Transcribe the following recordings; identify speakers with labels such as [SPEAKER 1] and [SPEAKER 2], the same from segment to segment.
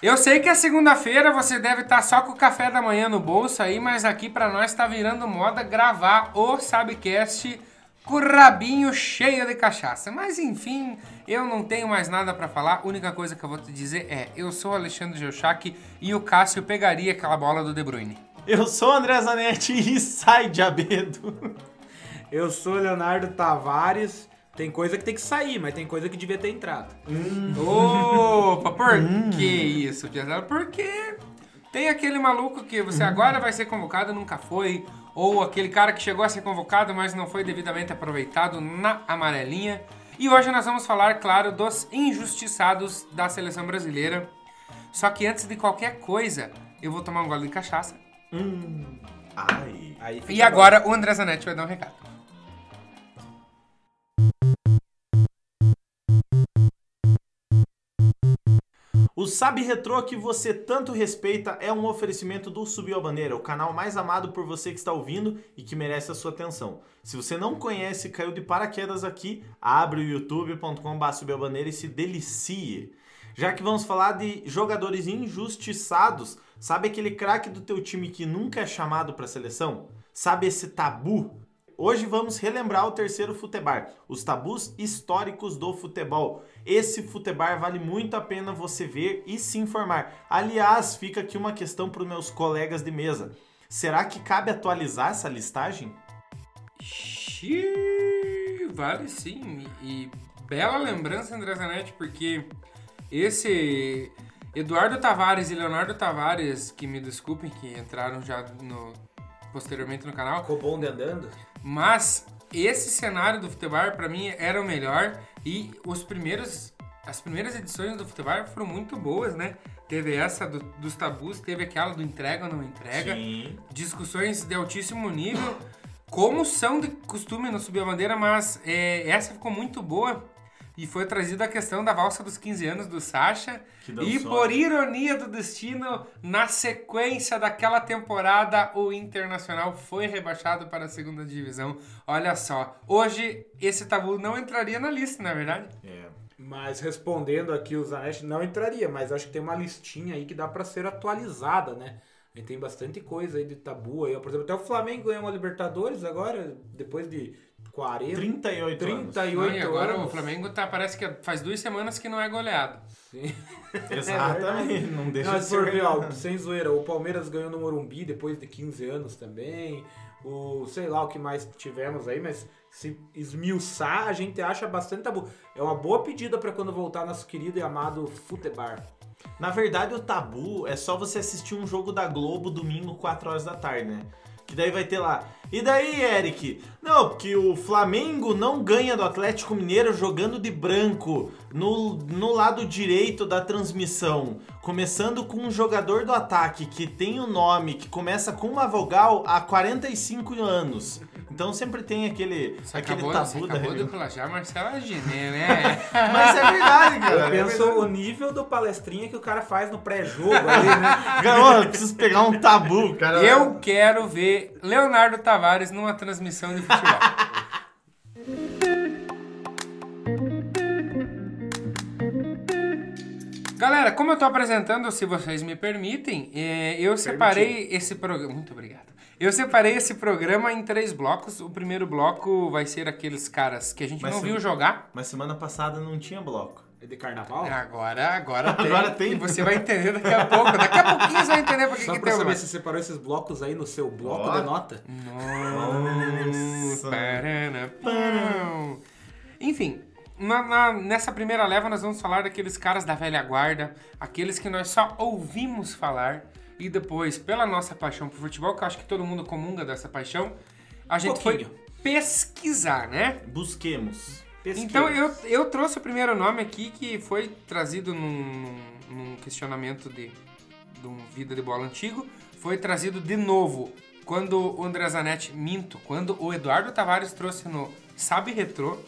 [SPEAKER 1] Eu sei que é segunda-feira, você deve estar só com o café da manhã no bolso aí, mas aqui pra nós tá virando moda gravar o Sabcast com o rabinho cheio de cachaça. Mas enfim, eu não tenho mais nada pra falar. A única coisa que eu vou te dizer é: eu sou o Alexandre Geuchac e o Cássio pegaria aquela bola do De Bruyne.
[SPEAKER 2] Eu sou o André Zanetti e sai de abedo.
[SPEAKER 3] Eu sou Leonardo Tavares. Tem coisa que tem que sair, mas tem coisa que devia ter entrado.
[SPEAKER 1] Opa, por que isso, Piazada? Porque tem aquele maluco que você agora vai ser convocado, nunca foi, ou aquele cara que chegou a ser convocado, mas não foi devidamente aproveitado na amarelinha. E hoje nós vamos falar, claro, dos injustiçados da seleção brasileira. Só que antes de qualquer coisa, eu vou tomar um gole de cachaça.
[SPEAKER 2] Ai.
[SPEAKER 3] Aí
[SPEAKER 1] E agora o André Zanetti vai dar um recado.
[SPEAKER 2] O Sabe Retrô que você tanto respeita é um oferecimento do Subiu a Bandeira, o canal mais amado por você que está ouvindo e que merece a sua atenção. Se você não conhece, caiu de paraquedas aqui, abre o youtube.com.br Subiu a e se delicie. Já que vamos falar de jogadores injustiçados, sabe aquele craque do teu time que nunca é chamado para a seleção? Sabe esse tabu? Hoje vamos relembrar o terceiro futebar, os tabus históricos do futebol. Esse futebar vale muito a pena você ver e se informar. Aliás, fica aqui uma questão para os meus colegas de mesa. Será que cabe atualizar essa listagem?
[SPEAKER 1] Xiii, vale sim. E bela lembrança, André Zanetti, porque esse Eduardo Tavares e Leonardo Tavares, que me desculpem, que entraram já no, posteriormente no canal,
[SPEAKER 3] Ficou bom de andando?
[SPEAKER 1] mas esse cenário do futebol pra mim era o melhor e os primeiros as primeiras edições do futebol foram muito boas, né? Teve essa do- dos tabus, teve aquela do entrega ou não entrega,
[SPEAKER 2] Sim.
[SPEAKER 1] discussões de altíssimo nível, como são de costume no Subir a Bandeira, mas é, essa ficou muito boa. E foi trazida a questão da valsa dos 15 anos do
[SPEAKER 2] dançou.
[SPEAKER 1] E por ironia do destino, na sequência daquela temporada, o Internacional foi rebaixado para a segunda divisão. Olha só, hoje esse tabu não entraria na lista, na verdade.
[SPEAKER 2] É.
[SPEAKER 3] Mas respondendo aqui o Zanetti, não entraria, mas acho que tem uma listinha aí que dá pra ser atualizada, né? Gente tem bastante coisa aí de tabu aí. Por exemplo, até o Flamengo ganhou uma Libertadores agora, depois de 40,
[SPEAKER 2] 38 anos.
[SPEAKER 3] 38
[SPEAKER 1] Não, e agora
[SPEAKER 3] anos.
[SPEAKER 1] o Flamengo tá, parece que faz duas semanas que não é goleado.
[SPEAKER 3] Sim.
[SPEAKER 2] Exatamente, não deixa
[SPEAKER 3] Não,
[SPEAKER 2] de ser
[SPEAKER 3] ver, ó,
[SPEAKER 2] verdade.
[SPEAKER 3] sem zoeira, o Palmeiras ganhou no Morumbi depois de 15 anos também. O, sei lá o que mais tivemos aí, mas se esmiuçar, a gente acha bastante tabu. É uma boa pedida pra quando voltar nosso querido e amado Futebar.
[SPEAKER 2] Na verdade, o tabu é só você assistir um jogo da Globo domingo, 4 horas da tarde, né? Que daí vai ter lá. E daí, Eric? Não, porque o Flamengo não ganha do Atlético Mineiro jogando de branco no, no lado direito da transmissão. Começando com um jogador do ataque que tem o nome que começa com uma vogal há 45 anos. Então sempre tem aquele,
[SPEAKER 1] Você
[SPEAKER 2] aquele
[SPEAKER 1] acabou,
[SPEAKER 2] tabu
[SPEAKER 1] você
[SPEAKER 2] da
[SPEAKER 1] acabou de
[SPEAKER 2] religião.
[SPEAKER 1] plagiar Marcela Giné, né?
[SPEAKER 2] Mas é verdade, cara.
[SPEAKER 3] Eu
[SPEAKER 2] é
[SPEAKER 3] penso
[SPEAKER 2] verdade.
[SPEAKER 3] o nível do palestrinha que o cara faz no pré-jogo ali, né?
[SPEAKER 2] Eu preciso pegar um tabu, cara.
[SPEAKER 1] Eu quero ver Leonardo Tavares numa transmissão de futebol. Galera, como eu tô apresentando, se vocês me permitem, é, eu separei esse programa. Muito obrigado. Eu separei esse programa em três blocos. O primeiro bloco vai ser aqueles caras que a gente
[SPEAKER 2] Mas
[SPEAKER 1] não
[SPEAKER 2] se-
[SPEAKER 1] viu jogar.
[SPEAKER 2] Mas semana passada não tinha bloco.
[SPEAKER 3] É de carnaval?
[SPEAKER 1] Agora, agora tem.
[SPEAKER 2] Agora tem.
[SPEAKER 1] E você vai entender daqui a pouco. Daqui a pouquinho você vai entender por que,
[SPEAKER 3] Só
[SPEAKER 1] que
[SPEAKER 3] pra
[SPEAKER 1] tem
[SPEAKER 3] saber
[SPEAKER 1] uma...
[SPEAKER 3] se você separou esses blocos aí no seu bloco de nota.
[SPEAKER 2] Nossa.
[SPEAKER 1] Parana, pão. Enfim, na- na- nessa primeira leva nós vamos falar daqueles caras da velha guarda, aqueles que nós só ouvimos falar e depois, pela nossa paixão por futebol, que eu acho que todo mundo comunga dessa paixão, a gente foi pesquisar, né?
[SPEAKER 2] Busquemos.
[SPEAKER 3] Pesquisa.
[SPEAKER 1] Então eu, eu trouxe o primeiro nome aqui que foi trazido num, num questionamento de, de um Vida de Bola antigo. Foi trazido de novo quando o André Zanetti, minto, quando o Eduardo Tavares trouxe no Sabe Retrô,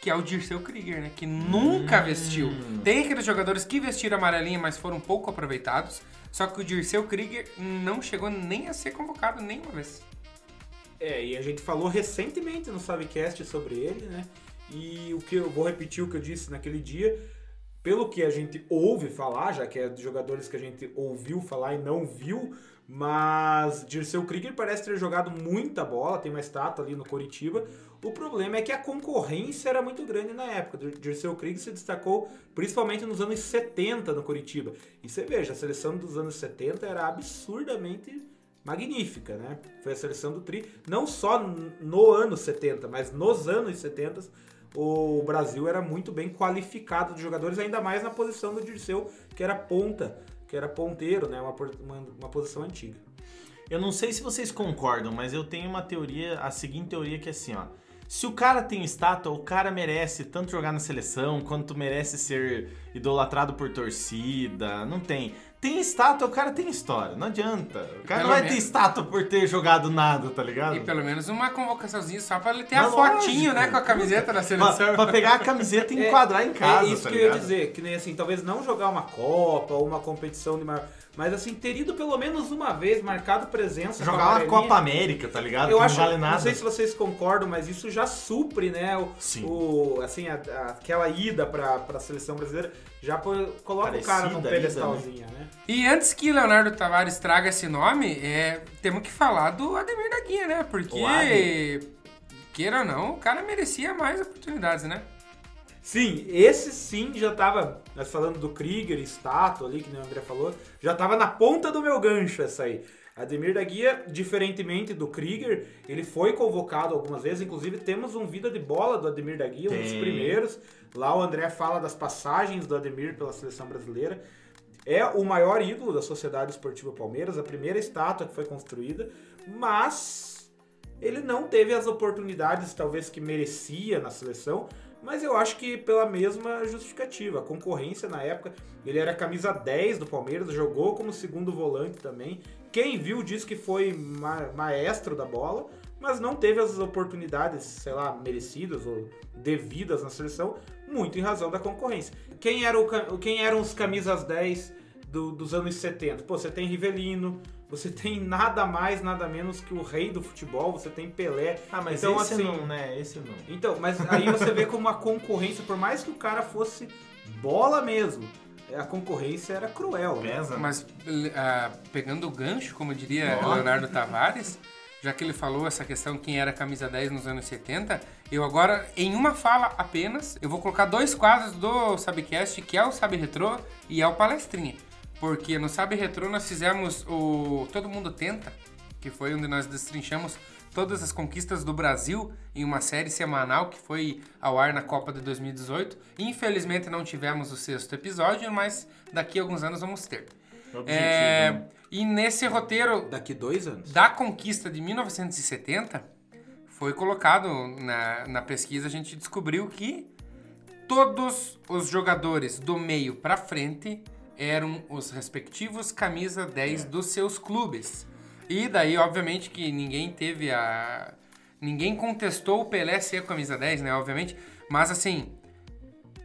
[SPEAKER 1] que é o Dirceu Krieger, né? Que nunca vestiu. Tem aqueles jogadores que vestiram amarelinha, mas foram pouco aproveitados. Só que o Dirceu Krieger não chegou nem a ser convocado nenhuma vez.
[SPEAKER 3] É, e a gente falou recentemente no Sabcast sobre ele, né? E o que eu vou repetir o que eu disse naquele dia, pelo que a gente ouve falar, já que é de jogadores que a gente ouviu falar e não viu, mas Dirceu Krieger parece ter jogado muita bola, tem uma estátua ali no Coritiba. O problema é que a concorrência era muito grande na época. Dirceu Krieger se destacou principalmente nos anos 70 no Coritiba. E você veja, a seleção dos anos 70 era absurdamente magnífica, né? Foi a seleção do Tri, não só no ano 70, mas nos anos 70 o Brasil era muito bem qualificado de jogadores, ainda mais na posição do Dirceu, que era ponta, que era ponteiro, né? Uma, uma, uma posição antiga.
[SPEAKER 2] Eu não sei se vocês concordam, mas eu tenho uma teoria, a seguinte teoria que é assim, ó. Se o cara tem estátua, o cara merece tanto jogar na seleção quanto merece ser idolatrado por torcida. Não tem. Tem estátua, o cara tem história. Não adianta. O cara não vai ter estátua por ter jogado nada, tá ligado?
[SPEAKER 1] E pelo menos uma convocaçãozinha só pra ele ter Mas a fotinho, né, com a camiseta da seleção.
[SPEAKER 2] Pra, pra pegar a camiseta e é, enquadrar é, em casa.
[SPEAKER 3] É isso
[SPEAKER 2] tá
[SPEAKER 3] que
[SPEAKER 2] ligado?
[SPEAKER 3] eu ia dizer. Que nem assim, talvez não jogar uma Copa ou uma competição de maior mas assim, ter ido pelo menos uma vez, marcado presença.
[SPEAKER 2] Jogar uma Copa América, tá ligado?
[SPEAKER 3] Eu
[SPEAKER 2] que
[SPEAKER 3] acho,
[SPEAKER 2] não vale nada.
[SPEAKER 3] Não sei se vocês concordam, mas isso já supre, né? O,
[SPEAKER 2] Sim.
[SPEAKER 3] o assim, a, a, aquela ida pra, pra seleção brasileira já coloca Parecida, o cara num pedestalzinho, né? né?
[SPEAKER 1] E antes que Leonardo Tavares traga esse nome, é, temos que falar do Ademir da Guia, né? Porque, queira ou não, o cara merecia mais oportunidades, né?
[SPEAKER 3] Sim, esse sim já tava, nós falando do Krieger, estátua ali, que o André falou, já tava na ponta do meu gancho essa aí. Ademir da Guia, diferentemente do Krieger, ele foi convocado algumas vezes, inclusive temos um vida de bola do Ademir da Guia, um dos primeiros. Lá o André fala das passagens do Ademir pela seleção brasileira. É o maior ídolo da Sociedade Esportiva Palmeiras, a primeira estátua que foi construída, mas ele não teve as oportunidades talvez que merecia na seleção, mas eu acho que pela mesma justificativa. A concorrência na época, ele era camisa 10 do Palmeiras, jogou como segundo volante também. Quem viu disse que foi ma maestro da bola, mas não teve as oportunidades, sei lá, merecidas ou devidas na seleção, muito em razão da concorrência. Quem, era o, quem eram os camisas 10 do, dos anos 70? Pô, você tem Rivelino, você tem nada mais, nada menos que o rei do futebol, você tem Pelé.
[SPEAKER 2] Ah, mas então, esse assim, não, né? Esse não.
[SPEAKER 3] Então, mas aí você vê como a concorrência, por mais que o cara fosse bola mesmo, a concorrência era cruel.
[SPEAKER 2] Né? Pesa.
[SPEAKER 1] Mas uh, pegando o gancho, como diria oh. Leonardo Tavares, já que ele falou essa questão quem era camisa 10 nos anos 70, eu agora, em uma fala apenas, eu vou colocar dois quadros do Sabcast, que é o Sabe Retrô e é o Palestrinha. Porque no Sabe Retro nós fizemos o Todo Mundo Tenta, que foi onde nós destrinchamos todas as conquistas do Brasil em uma série semanal que foi ao ar na Copa de 2018. Infelizmente não tivemos o sexto episódio, mas daqui a alguns anos vamos ter. É, né? e nesse roteiro.
[SPEAKER 3] Daqui dois anos.
[SPEAKER 1] Da conquista de 1970, foi colocado na, na pesquisa, a gente descobriu que todos os jogadores do meio para frente eram os respectivos camisa 10 dos seus clubes. E daí, obviamente, que ninguém teve a. Ninguém contestou o Pelé ser camisa 10, né? Obviamente. Mas assim,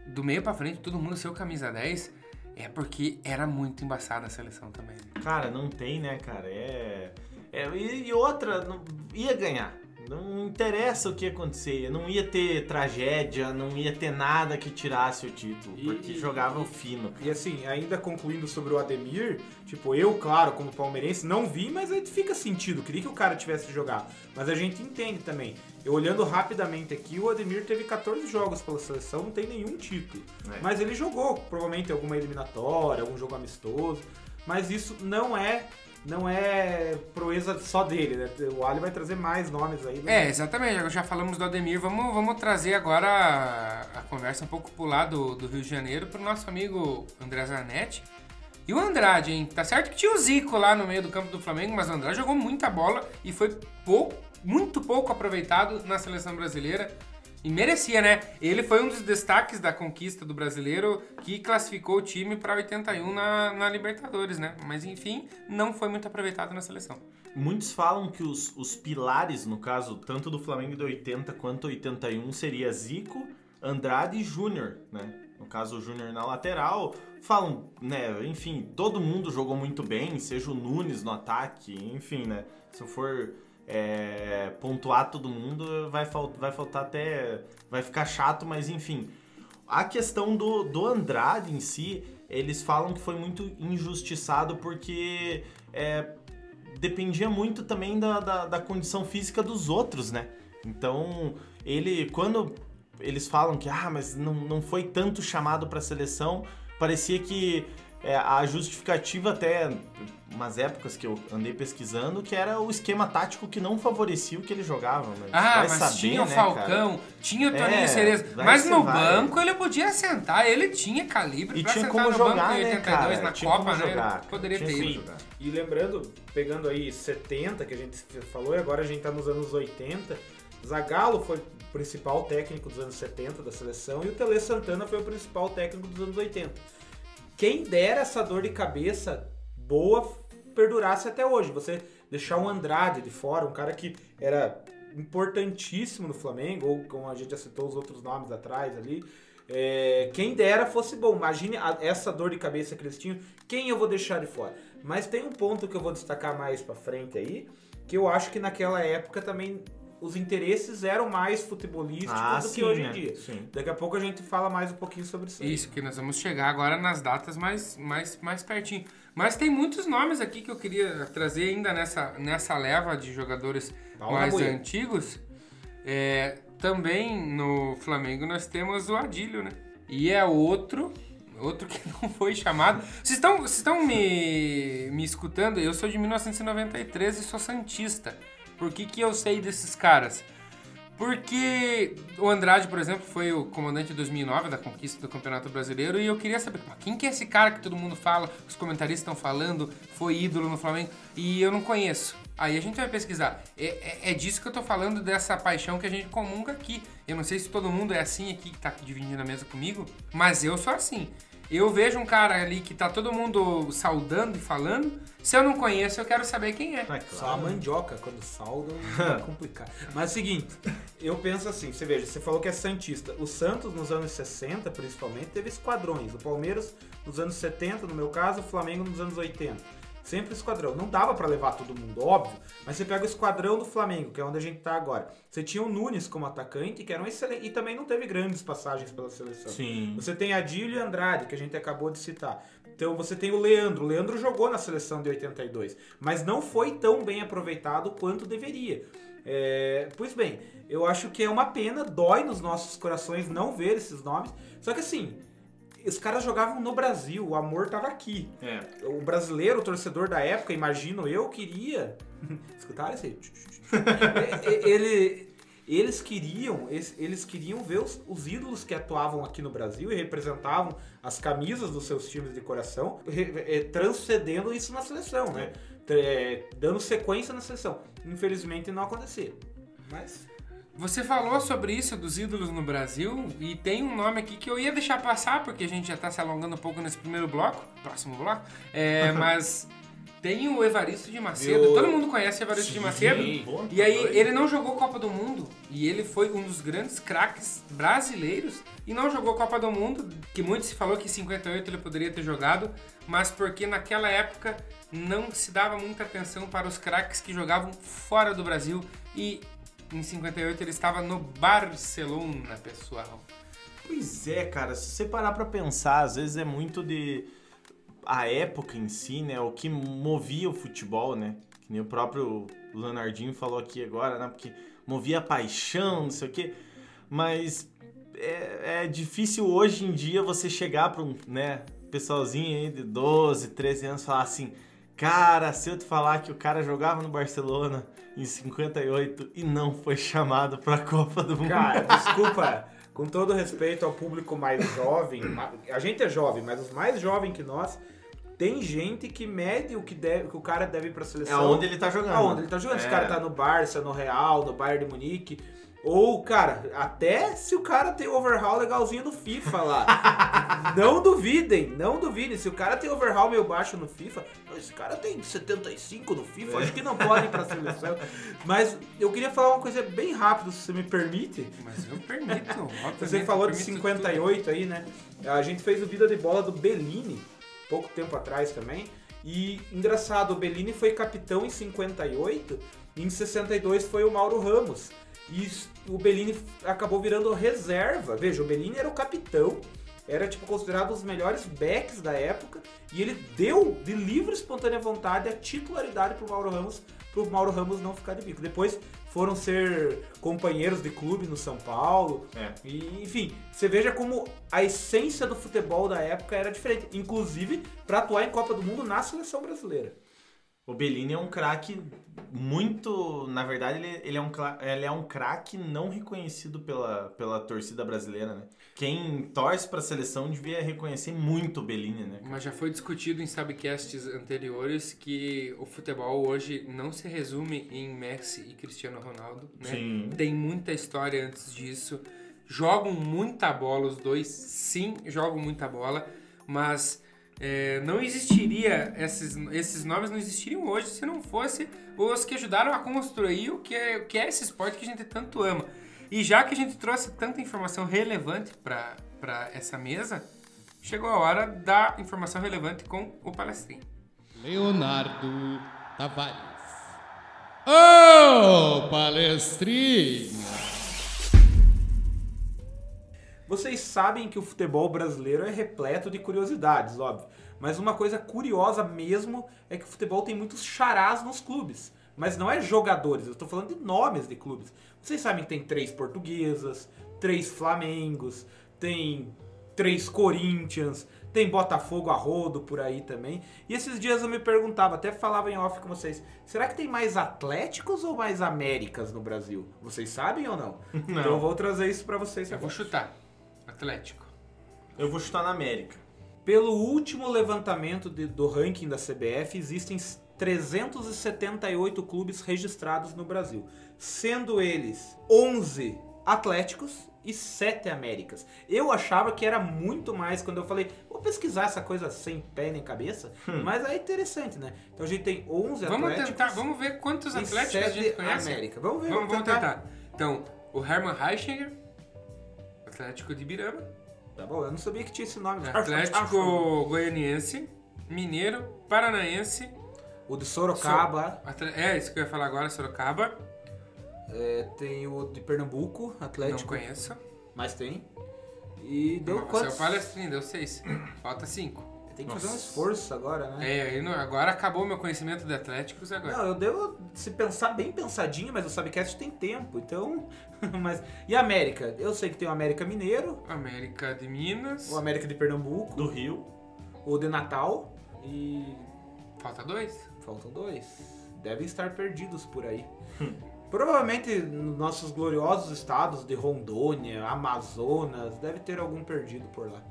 [SPEAKER 1] do meio para frente, todo mundo ser camisa 10 é porque era muito embaçada a seleção também. Né?
[SPEAKER 2] Cara, não tem, né, cara? É. é e outra, não, ia ganhar. Não interessa o que acontecer, não ia ter tragédia, não ia ter nada que tirasse o título, e, porque e, jogava o fino.
[SPEAKER 3] E assim, ainda concluindo sobre o Ademir, tipo, eu, claro, como palmeirense, não vi, mas aí fica sentido, queria que o cara tivesse jogado. Mas a gente entende também. Eu olhando rapidamente aqui, o Ademir teve 14 jogos pela seleção, não tem nenhum título. É. Mas ele jogou, provavelmente alguma eliminatória, algum jogo amistoso. Mas isso não é não é proeza só dele, né? O Ali vai trazer mais nomes aí.
[SPEAKER 1] Né? É, exatamente. Já falamos do Ademir. Vamos, vamos trazer agora a, a conversa um pouco pro lado do Rio de Janeiro pro nosso amigo André Zanetti. E o Andrade, hein? Tá certo que tinha o Zico lá no meio do campo do Flamengo, mas o Andrade jogou muita bola e foi pouco, muito pouco aproveitado na seleção brasileira. E merecia, né? Ele foi um dos destaques da conquista do brasileiro que classificou o time para 81 na, na Libertadores, né? Mas enfim, não foi muito aproveitado na seleção.
[SPEAKER 2] Muitos falam que os, os pilares, no caso, tanto do Flamengo de 80 quanto 81, seria Zico, Andrade e Júnior, né? No caso, o Júnior na lateral. Falam, né? Enfim, todo mundo jogou muito bem, seja o Nunes no ataque, enfim, né? Se eu for é, pontuar todo mundo, vai, fal vai faltar até. Vai ficar chato, mas enfim. A questão do, do Andrade em si, eles falam que foi muito injustiçado porque é, dependia muito também da, da, da condição física dos outros, né? Então, ele, quando eles falam que, ah, mas não, não foi tanto chamado para a seleção, parecia que é, a justificativa até umas épocas que eu andei pesquisando que era o esquema tático que não favorecia o que ele jogava. Mas
[SPEAKER 1] ah,
[SPEAKER 2] vai
[SPEAKER 1] mas
[SPEAKER 2] saber,
[SPEAKER 1] tinha o
[SPEAKER 2] né,
[SPEAKER 1] Falcão,
[SPEAKER 2] cara?
[SPEAKER 1] tinha o Toninho
[SPEAKER 2] É,
[SPEAKER 1] Cerezo. Mas no
[SPEAKER 2] vai.
[SPEAKER 1] banco ele podia sentar, ele tinha calibre
[SPEAKER 2] E
[SPEAKER 1] pra
[SPEAKER 2] tinha
[SPEAKER 1] sentar
[SPEAKER 2] como
[SPEAKER 1] no
[SPEAKER 2] jogar,
[SPEAKER 1] banco em
[SPEAKER 2] né,
[SPEAKER 1] 82
[SPEAKER 2] cara?
[SPEAKER 1] na
[SPEAKER 2] Tinha
[SPEAKER 1] Copa,
[SPEAKER 2] como
[SPEAKER 1] né?
[SPEAKER 2] jogar,
[SPEAKER 1] Poderia
[SPEAKER 2] tinha
[SPEAKER 1] ter ido.
[SPEAKER 2] jogar.
[SPEAKER 3] E lembrando, pegando aí 70, que a gente falou, e agora a gente tá nos anos 80, Zagallo foi o principal técnico dos anos 70 da seleção e o Tele Santana foi o principal técnico dos anos 80. Quem dera essa dor de cabeça boa perdurasse até hoje. Você deixar um Andrade de fora, um cara que era importantíssimo no Flamengo, ou como a gente citou os outros nomes atrás ali. É, quem dera fosse bom. Imagine a- essa dor de cabeça que eles tinham. Quem eu vou deixar de fora? Mas tem um ponto que eu vou destacar mais pra frente aí, que eu acho que naquela época também os interesses eram mais futebolísticos
[SPEAKER 2] Ah,
[SPEAKER 3] do que
[SPEAKER 2] sim,
[SPEAKER 3] hoje
[SPEAKER 2] né?
[SPEAKER 3] em dia.
[SPEAKER 2] Sim.
[SPEAKER 3] Daqui a pouco a gente fala mais um pouquinho sobre isso. aí.
[SPEAKER 1] Isso, que nós vamos chegar agora nas datas mais, mais, mais pertinho. Mas tem muitos nomes aqui que eu queria trazer ainda nessa, nessa leva de jogadores
[SPEAKER 3] Pau na
[SPEAKER 1] mais
[SPEAKER 3] mulher.
[SPEAKER 1] antigos. É, também no Flamengo nós temos o Adílio, né? E é outro, outro que não foi chamado. Vocês estão, vocês estão me, me escutando? Eu sou de 1993 e sou santista. Por que, que eu sei desses caras? Porque o Andrade, por exemplo, foi o comandante de 2009 da conquista do Campeonato Brasileiro e eu queria saber "Mas quem que é esse cara que todo mundo fala, os comentaristas estão falando, foi ídolo no Flamengo e eu não conheço. Aí a gente vai pesquisar. É, é- é disso que eu tô falando, dessa paixão que a gente comunga aqui. Eu não sei se todo mundo é assim aqui que tá dividindo a mesa comigo, mas eu sou assim. Eu vejo um cara ali que tá todo mundo saudando e falando. Se eu não conheço, eu quero saber quem é.
[SPEAKER 2] Ah,
[SPEAKER 3] Só a mandioca, quando salda, é complicado. Mas é o seguinte, eu penso assim, você veja, você falou que é Santista. O Santos, nos anos 60, principalmente, teve esquadrões. O Palmeiras, nos anos 70, no meu caso, o Flamengo, nos anos 80. Sempre esquadrão. Não dava pra levar todo mundo, óbvio. Mas você pega o esquadrão do Flamengo, que é onde a gente tá agora. Você tinha o Nunes como atacante, que era um excelente. E também não teve grandes passagens pela seleção.
[SPEAKER 2] Sim.
[SPEAKER 3] Você tem Adílio e Andrade, que a gente acabou de citar. Então você tem o Leandro. O Leandro jogou na seleção de 82, mas não foi tão bem aproveitado quanto deveria. É, pois bem, eu acho que é uma pena, dói nos nossos corações não ver esses nomes. Só que assim, os caras jogavam no Brasil, o amor tava aqui.
[SPEAKER 2] É.
[SPEAKER 3] O brasileiro, o torcedor da época, imagino eu, queria. Escutaram esse? Ele, eles queriam, eles- queriam ver os, os ídolos que atuavam aqui no Brasil e representavam as camisas dos seus times de coração, eh, transcendendo isso na seleção, né? Eh, Dando sequência na seleção. Infelizmente não aconteceu. Mas
[SPEAKER 1] Você falou sobre isso dos ídolos no Brasil e tem um nome aqui que eu ia deixar passar porque a gente já tá se alongando um pouco nesse primeiro bloco, próximo bloco, é, mas tem o Evaristo de Macedo.
[SPEAKER 3] Eu-
[SPEAKER 1] Todo mundo conhece o Evaristo de Macedo. E aí ele não jogou Copa do Mundo e ele foi um dos grandes craques brasileiros e não jogou Copa do Mundo, que muito se falou que em 58 ele poderia ter jogado, mas porque naquela época não se dava muita atenção para os craques que jogavam fora do Brasil e em 58 ele estava no Barcelona, pessoal.
[SPEAKER 2] Pois é, cara, se você parar pra pensar, às vezes é muito de a época em si, né, o que movia o futebol, né? Que nem o próprio Leonardinho falou aqui agora, né? Porque movia a paixão, não sei o quê. Mas é, é difícil hoje em dia você chegar pra um, né, pessoalzinho aí de 12, 13 anos falar assim: Cara, se eu te falar que o cara jogava no Barcelona em 58 e não foi chamado pra Copa do Mundo.
[SPEAKER 3] Cara, desculpa. Com todo respeito ao público mais jovem, a gente é jovem, mas os mais jovens que nós, tem gente que mede o que, deve, que o cara deve ir pra
[SPEAKER 2] É
[SPEAKER 3] seleção.
[SPEAKER 2] onde ele tá jogando.
[SPEAKER 3] Aonde ele tá jogando. Se o cara
[SPEAKER 2] É.
[SPEAKER 3] tá no Barça, no Real, no Bayern de Munique. Ou, cara, até se o cara tem overhaul legalzinho no FIFA lá. não duvidem, não duvidem. Se o cara tem overhaul meio baixo no FIFA, esse cara tem 75 no FIFA, acho que não pode ir pra seleção. Mas eu queria falar uma coisa bem rápido, se você me permite.
[SPEAKER 1] Mas eu permito.
[SPEAKER 3] Você
[SPEAKER 1] obviamente,
[SPEAKER 3] falou de
[SPEAKER 1] permito
[SPEAKER 3] 58 aí, né? A gente fez o Vida de Bola do Bellini, pouco tempo atrás também. E engraçado, o Bellini foi capitão em 58 Em 62 foi o Mauro Ramos. E o Bellini acabou virando reserva. Veja, o Bellini era o capitão, era tipo considerado um dos melhores backs da época, e ele deu de livre espontânea vontade a titularidade pro Mauro Ramos, pro Mauro Ramos não ficar de bico. Depois foram ser companheiros de clube no São Paulo.
[SPEAKER 2] É.
[SPEAKER 3] E, enfim, você veja como a essência do futebol da época era diferente, inclusive para atuar em Copa do Mundo na seleção brasileira.
[SPEAKER 2] O Bellini é um craque muito. Na verdade, ele, ele é um, ele é um craque não reconhecido pela, pela torcida brasileira, né? Quem torce pra seleção devia reconhecer muito o Bellini, né?
[SPEAKER 1] Mas já foi discutido em subcasts anteriores que o futebol hoje não se resume em Messi e Cristiano Ronaldo, né?
[SPEAKER 2] Sim.
[SPEAKER 1] Tem muita história antes disso. Jogam muita bola os dois, sim, jogam muita bola, mas é, não existiria esses, esses nomes não existiriam hoje se não fosse os que ajudaram a construir o que é, o que é esse esporte que a gente tanto ama. E já que a gente trouxe tanta informação relevante para essa mesa, chegou a hora da informação relevante com o palestrinho.
[SPEAKER 4] Leonardo Tavares. Ô, palestrinha!
[SPEAKER 3] Vocês sabem que o futebol brasileiro é repleto de curiosidades, óbvio. Mas uma coisa curiosa mesmo é que o futebol tem muitos charás nos clubes. Mas não é jogadores, eu estou falando de nomes de clubes. Vocês sabem que tem três portuguesas, três Flamengos, tem três Corinthians, tem Botafogo a rodo por aí também. E esses dias eu me perguntava, até falava em off com vocês, será que tem mais Atléticos ou mais Américas no Brasil? Vocês sabem ou não? Então eu vou trazer isso para vocês
[SPEAKER 1] Eu vou
[SPEAKER 3] agora.
[SPEAKER 1] chutar. Atlético.
[SPEAKER 2] Eu vou chutar na América.
[SPEAKER 3] Pelo último levantamento de- do ranking da CBF, existem 378 clubes registrados no Brasil, sendo eles 11 Atléticos e 7 Américas. Eu achava que era muito mais quando eu falei, vou pesquisar essa coisa sem pé nem cabeça, mas é interessante, né? Então a gente tem 11
[SPEAKER 1] Vamos
[SPEAKER 3] Atléticos
[SPEAKER 1] tentar, vamos ver quantos atléticos a
[SPEAKER 3] 7
[SPEAKER 1] gente conhece.
[SPEAKER 3] América. Vamos ver,
[SPEAKER 1] Vamos, vamos tentar. Então, o Hermann Reichinger, Atlético de Birama,
[SPEAKER 3] Tá bom, eu não sabia que tinha esse nome.
[SPEAKER 1] Atlético Goianiense, Mineiro, Paranaense,
[SPEAKER 3] O de Sorocaba,
[SPEAKER 1] é isso que eu ia falar agora, Sorocaba,
[SPEAKER 3] é, tem o de Pernambuco,
[SPEAKER 1] não
[SPEAKER 3] Atlético.
[SPEAKER 1] conheço.
[SPEAKER 3] Mas tem. E deu
[SPEAKER 1] Você é
[SPEAKER 3] quantos?
[SPEAKER 1] o palestrinho, deu seis. Falta cinco.
[SPEAKER 3] Tem que fazer um
[SPEAKER 2] Nossa.
[SPEAKER 3] esforço agora, né?
[SPEAKER 1] É, não- agora acabou meu conhecimento de Atléticos agora.
[SPEAKER 3] Não, eu devo se pensar bem pensadinho, mas o Subcast tem tempo, então. mas E a América? Eu sei que tem o América Mineiro,
[SPEAKER 1] América de Minas,
[SPEAKER 3] o América de Pernambuco,
[SPEAKER 2] Do Rio.
[SPEAKER 3] o de Natal e.
[SPEAKER 1] falta dois.
[SPEAKER 3] Faltam dois. Devem estar perdidos por aí. Provavelmente nos nossos gloriosos estados de Rondônia, Amazonas, deve ter algum perdido por lá.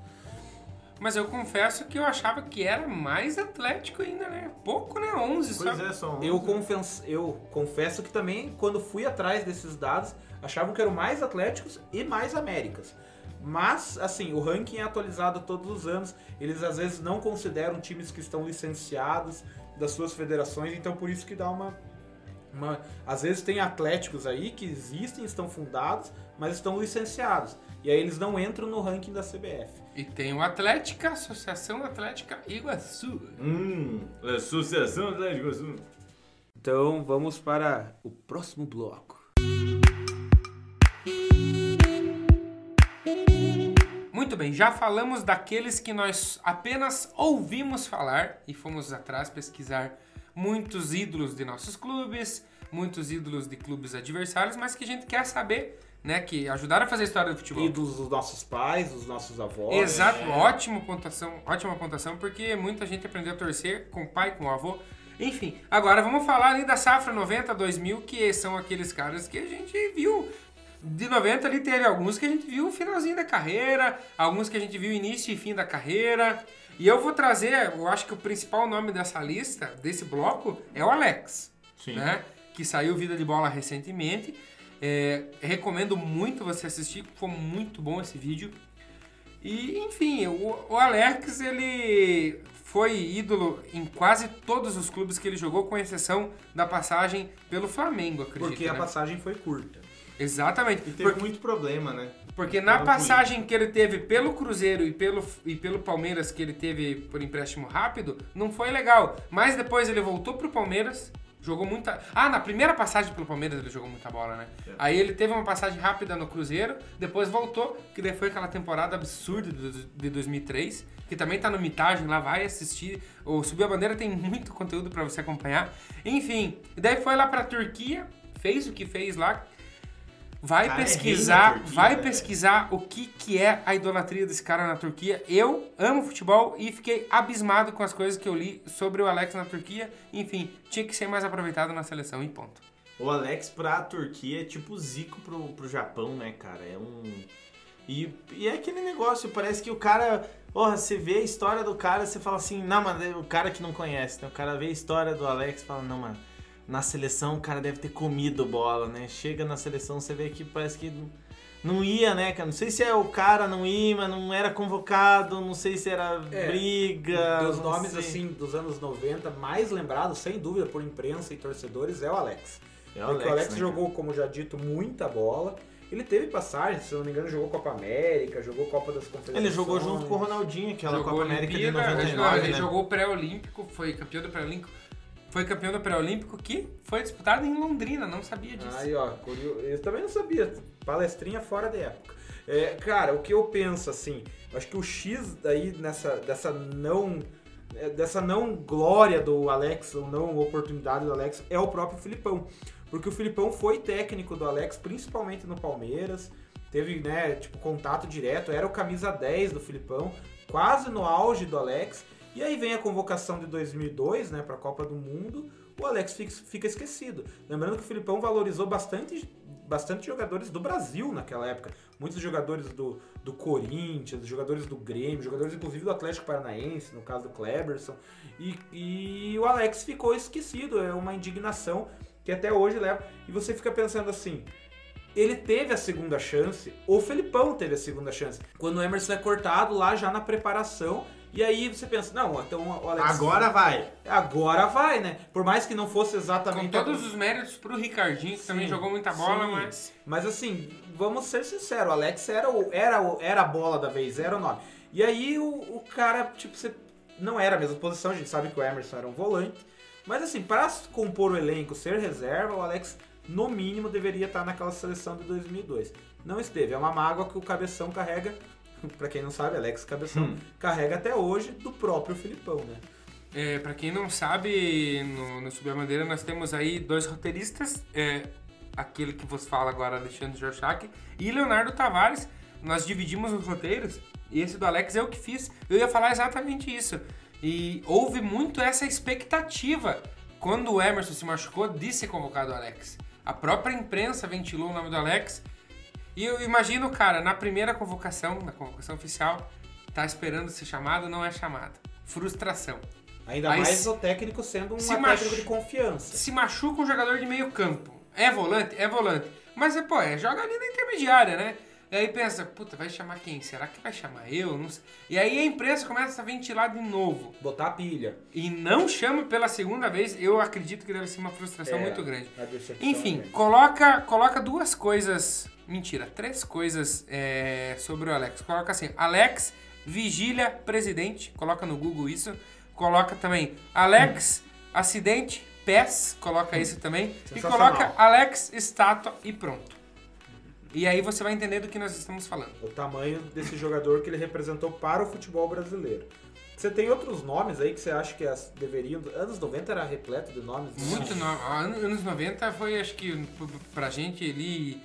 [SPEAKER 1] Mas eu confesso que eu achava que era mais Atlético ainda, né? Pouco, né? 11 só.
[SPEAKER 2] Pois é, são.
[SPEAKER 3] Eu,
[SPEAKER 2] 11.
[SPEAKER 3] confesso, eu confesso que também, quando fui atrás desses dados, achavam que eram mais Atléticos e mais Américas. Mas, assim, o ranking é atualizado todos os anos. Eles às vezes não consideram times que estão licenciados das suas federações, então por isso que dá uma. uma às vezes tem Atléticos aí que existem, estão fundados, mas estão licenciados. E aí eles não entram no ranking da CBF.
[SPEAKER 1] E tem o Atlética, Associação Atlética Iguaçu.
[SPEAKER 2] Hum, Associação Atlético Sul.
[SPEAKER 3] Então vamos para o próximo bloco.
[SPEAKER 1] Muito bem, já falamos daqueles que nós apenas ouvimos falar e fomos atrás pesquisar muitos ídolos de nossos clubes, muitos ídolos de clubes adversários, mas que a gente quer saber, né, que ajudaram a fazer a história do futebol.
[SPEAKER 3] Ídolos dos nossos pais, dos nossos avós.
[SPEAKER 1] Exato, ótima pontuação, ótima pontuação, porque muita gente aprendeu a torcer com o pai, com o avô. Enfim, agora vamos falar ali da safra 90 2000, que são aqueles caras que a gente viu. De 90 ali teve alguns que a gente viu o finalzinho da carreira, alguns que a gente viu início e fim da carreira. E eu vou trazer, eu acho que o principal nome dessa lista, desse bloco, é o Alex,
[SPEAKER 2] Sim.
[SPEAKER 1] né? Que saiu Vida de Bola recentemente. É, recomendo muito você assistir, foi muito bom esse vídeo. E, enfim, o, o Alex, ele foi ídolo em quase todos os clubes que ele jogou, com exceção da passagem pelo Flamengo, acredito.
[SPEAKER 3] Porque a
[SPEAKER 1] né?
[SPEAKER 3] passagem foi curta.
[SPEAKER 1] Exatamente.
[SPEAKER 2] E teve
[SPEAKER 1] Porque,
[SPEAKER 2] muito problema, né?
[SPEAKER 1] porque na passagem que ele teve pelo Cruzeiro e pelo, e pelo Palmeiras, que ele teve por empréstimo rápido, não foi legal. Mas depois ele voltou pro Palmeiras, jogou muita. Ah, na primeira passagem pelo Palmeiras ele jogou muita bola, né?
[SPEAKER 2] É.
[SPEAKER 1] Aí ele teve uma passagem rápida no Cruzeiro, depois voltou, que daí foi aquela temporada absurda de de 2003, que também tá no mitagem lá, vai assistir. O Subir a Bandeira tem muito conteúdo pra você acompanhar. Enfim, e daí foi lá pra Turquia, fez o que fez lá. Vai
[SPEAKER 2] Cara, é
[SPEAKER 1] pesquisar,
[SPEAKER 2] na Turquia,
[SPEAKER 1] vai pesquisar o que, que é a idolatria desse cara na Turquia. Eu amo futebol e fiquei abismado com as coisas que eu li sobre o Alex na Turquia. Enfim, tinha que ser mais aproveitado na seleção e ponto.
[SPEAKER 2] O Alex pra Turquia é tipo Zico pro, pro Japão, né, cara? É um. E, e é aquele negócio, parece que o cara. Porra, você vê a história do cara, você fala assim, não, mano, é o cara que não conhece, né? O cara vê a história do Alex e fala, não, mano, na seleção o cara deve ter comido bola, né? Chega na seleção, você vê que parece que não, ia, né, cara? Não sei se é o cara não ia, mas não era convocado, não sei se era
[SPEAKER 3] É,
[SPEAKER 2] briga.
[SPEAKER 3] Dos nomes,
[SPEAKER 2] sei.
[SPEAKER 3] assim, dos anos 90, mais lembrados, sem dúvida, por imprensa e torcedores, é o Alex.
[SPEAKER 2] É o
[SPEAKER 3] Porque o Alex
[SPEAKER 2] né,
[SPEAKER 3] jogou, como já dito, muita bola. Ele teve passagem, se eu não me engano, jogou Copa América, jogou Copa das Confederações.
[SPEAKER 2] Ele jogou junto com o Ronaldinho, aquela
[SPEAKER 1] jogou
[SPEAKER 2] Copa América de
[SPEAKER 1] Olimpíada,
[SPEAKER 2] 99,
[SPEAKER 1] ele
[SPEAKER 2] né?
[SPEAKER 1] jogou o pré-olímpico, foi campeão do pré-olímpico. Foi campeão do pré-olímpico que foi disputado em Londrina, não sabia disso.
[SPEAKER 3] Aí, ó, eu também não sabia. Palestrinha fora de época. É, cara, o que eu penso, assim, acho que o X daí nessa, dessa não. é, Dessa não glória do Alex, ou não oportunidade do Alex, é o próprio Filipão. Porque o Filipão foi técnico do Alex, principalmente no Palmeiras. Teve, né, tipo, contato direto, era o camisa 10 do Filipão, quase no auge do Alex. E aí vem a convocação de 2002, né, para a Copa do Mundo, o Alex fica, esquecido. Lembrando que o Filipão valorizou bastante, bastante jogadores do Brasil naquela época. Muitos jogadores do, do Corinthians, jogadores do Grêmio, jogadores inclusive do Atlético Paranaense, no caso do Kleberson. E, e o Alex ficou esquecido, é uma indignação que até hoje leva. E você fica pensando assim, ele teve a segunda chance, o Felipão teve a segunda chance. Quando o Emerson é cortado lá já na preparação, e aí você pensa, não, então o Alex.
[SPEAKER 2] Agora vai.
[SPEAKER 3] Agora vai, né? Por mais que não fosse
[SPEAKER 1] Com
[SPEAKER 3] exatamente.
[SPEAKER 1] todos os méritos pro Ricardinho, que também
[SPEAKER 3] Sim,
[SPEAKER 1] jogou muita bola,
[SPEAKER 2] sim.
[SPEAKER 1] mas.
[SPEAKER 3] Mas assim, vamos ser sinceros, o Alex era, o, era, o, era a bola da vez, era o nome. E aí o, o cara, tipo, você não era a mesma posição, a gente sabe que o Emerson era um volante. Mas assim, para compor o elenco, ser reserva, o Alex, no mínimo, deveria estar naquela seleção de 2002. Não esteve, é uma mágoa que o Cabeção carrega, pra quem não sabe, Alex Cabeção,
[SPEAKER 2] Hum.
[SPEAKER 3] carrega até hoje do próprio Filipão, né?
[SPEAKER 1] É, pra quem não sabe, no, no Subir a Bandeira nós temos aí dois roteiristas. É, aquele que vos fala agora, Alexandre Jorchak, e Leonardo Tavares. Nós dividimos os roteiros e esse do Alex eu que fiz. Eu ia falar exatamente isso. E houve muito essa expectativa quando o Emerson se machucou de ser convocado o Alex. A própria imprensa ventilou o nome do Alex. E eu imagino, cara, na primeira convocação, na convocação oficial, tá esperando ser chamado, não é chamado. Frustração.
[SPEAKER 3] Ainda
[SPEAKER 1] Aí
[SPEAKER 3] mais
[SPEAKER 1] se-
[SPEAKER 3] o técnico sendo um
[SPEAKER 1] se
[SPEAKER 3] técnico
[SPEAKER 1] machu-
[SPEAKER 3] de confiança.
[SPEAKER 1] Se machuca um jogador de meio campo. É volante? É volante. Mas, pô, é, joga ali na intermediária, né? E aí pensa, puta, vai chamar quem? Será que vai chamar eu? Não sei. E aí a imprensa começa a ventilar de novo.
[SPEAKER 3] Botar a pilha.
[SPEAKER 1] E não chama pela segunda vez, eu acredito que deve ser uma frustração
[SPEAKER 3] É,
[SPEAKER 1] muito grande. Enfim,
[SPEAKER 3] é.
[SPEAKER 1] coloca, coloca duas coisas. Mentira, três coisas é, sobre o Alex. Coloca assim: Alex, vigília, presidente. Coloca no Google isso. Coloca também Alex, acidente, pés. Coloca isso também. E coloca Alex, estátua e pronto. E aí você vai entender do que nós estamos falando.
[SPEAKER 3] o tamanho desse jogador que ele representou para o futebol brasileiro. Você tem outros nomes aí que você acha que as deveriam. Anos 90 era repleto de nomes. né?
[SPEAKER 1] Muito no... an- Anos 90 foi, acho que, pra gente ali.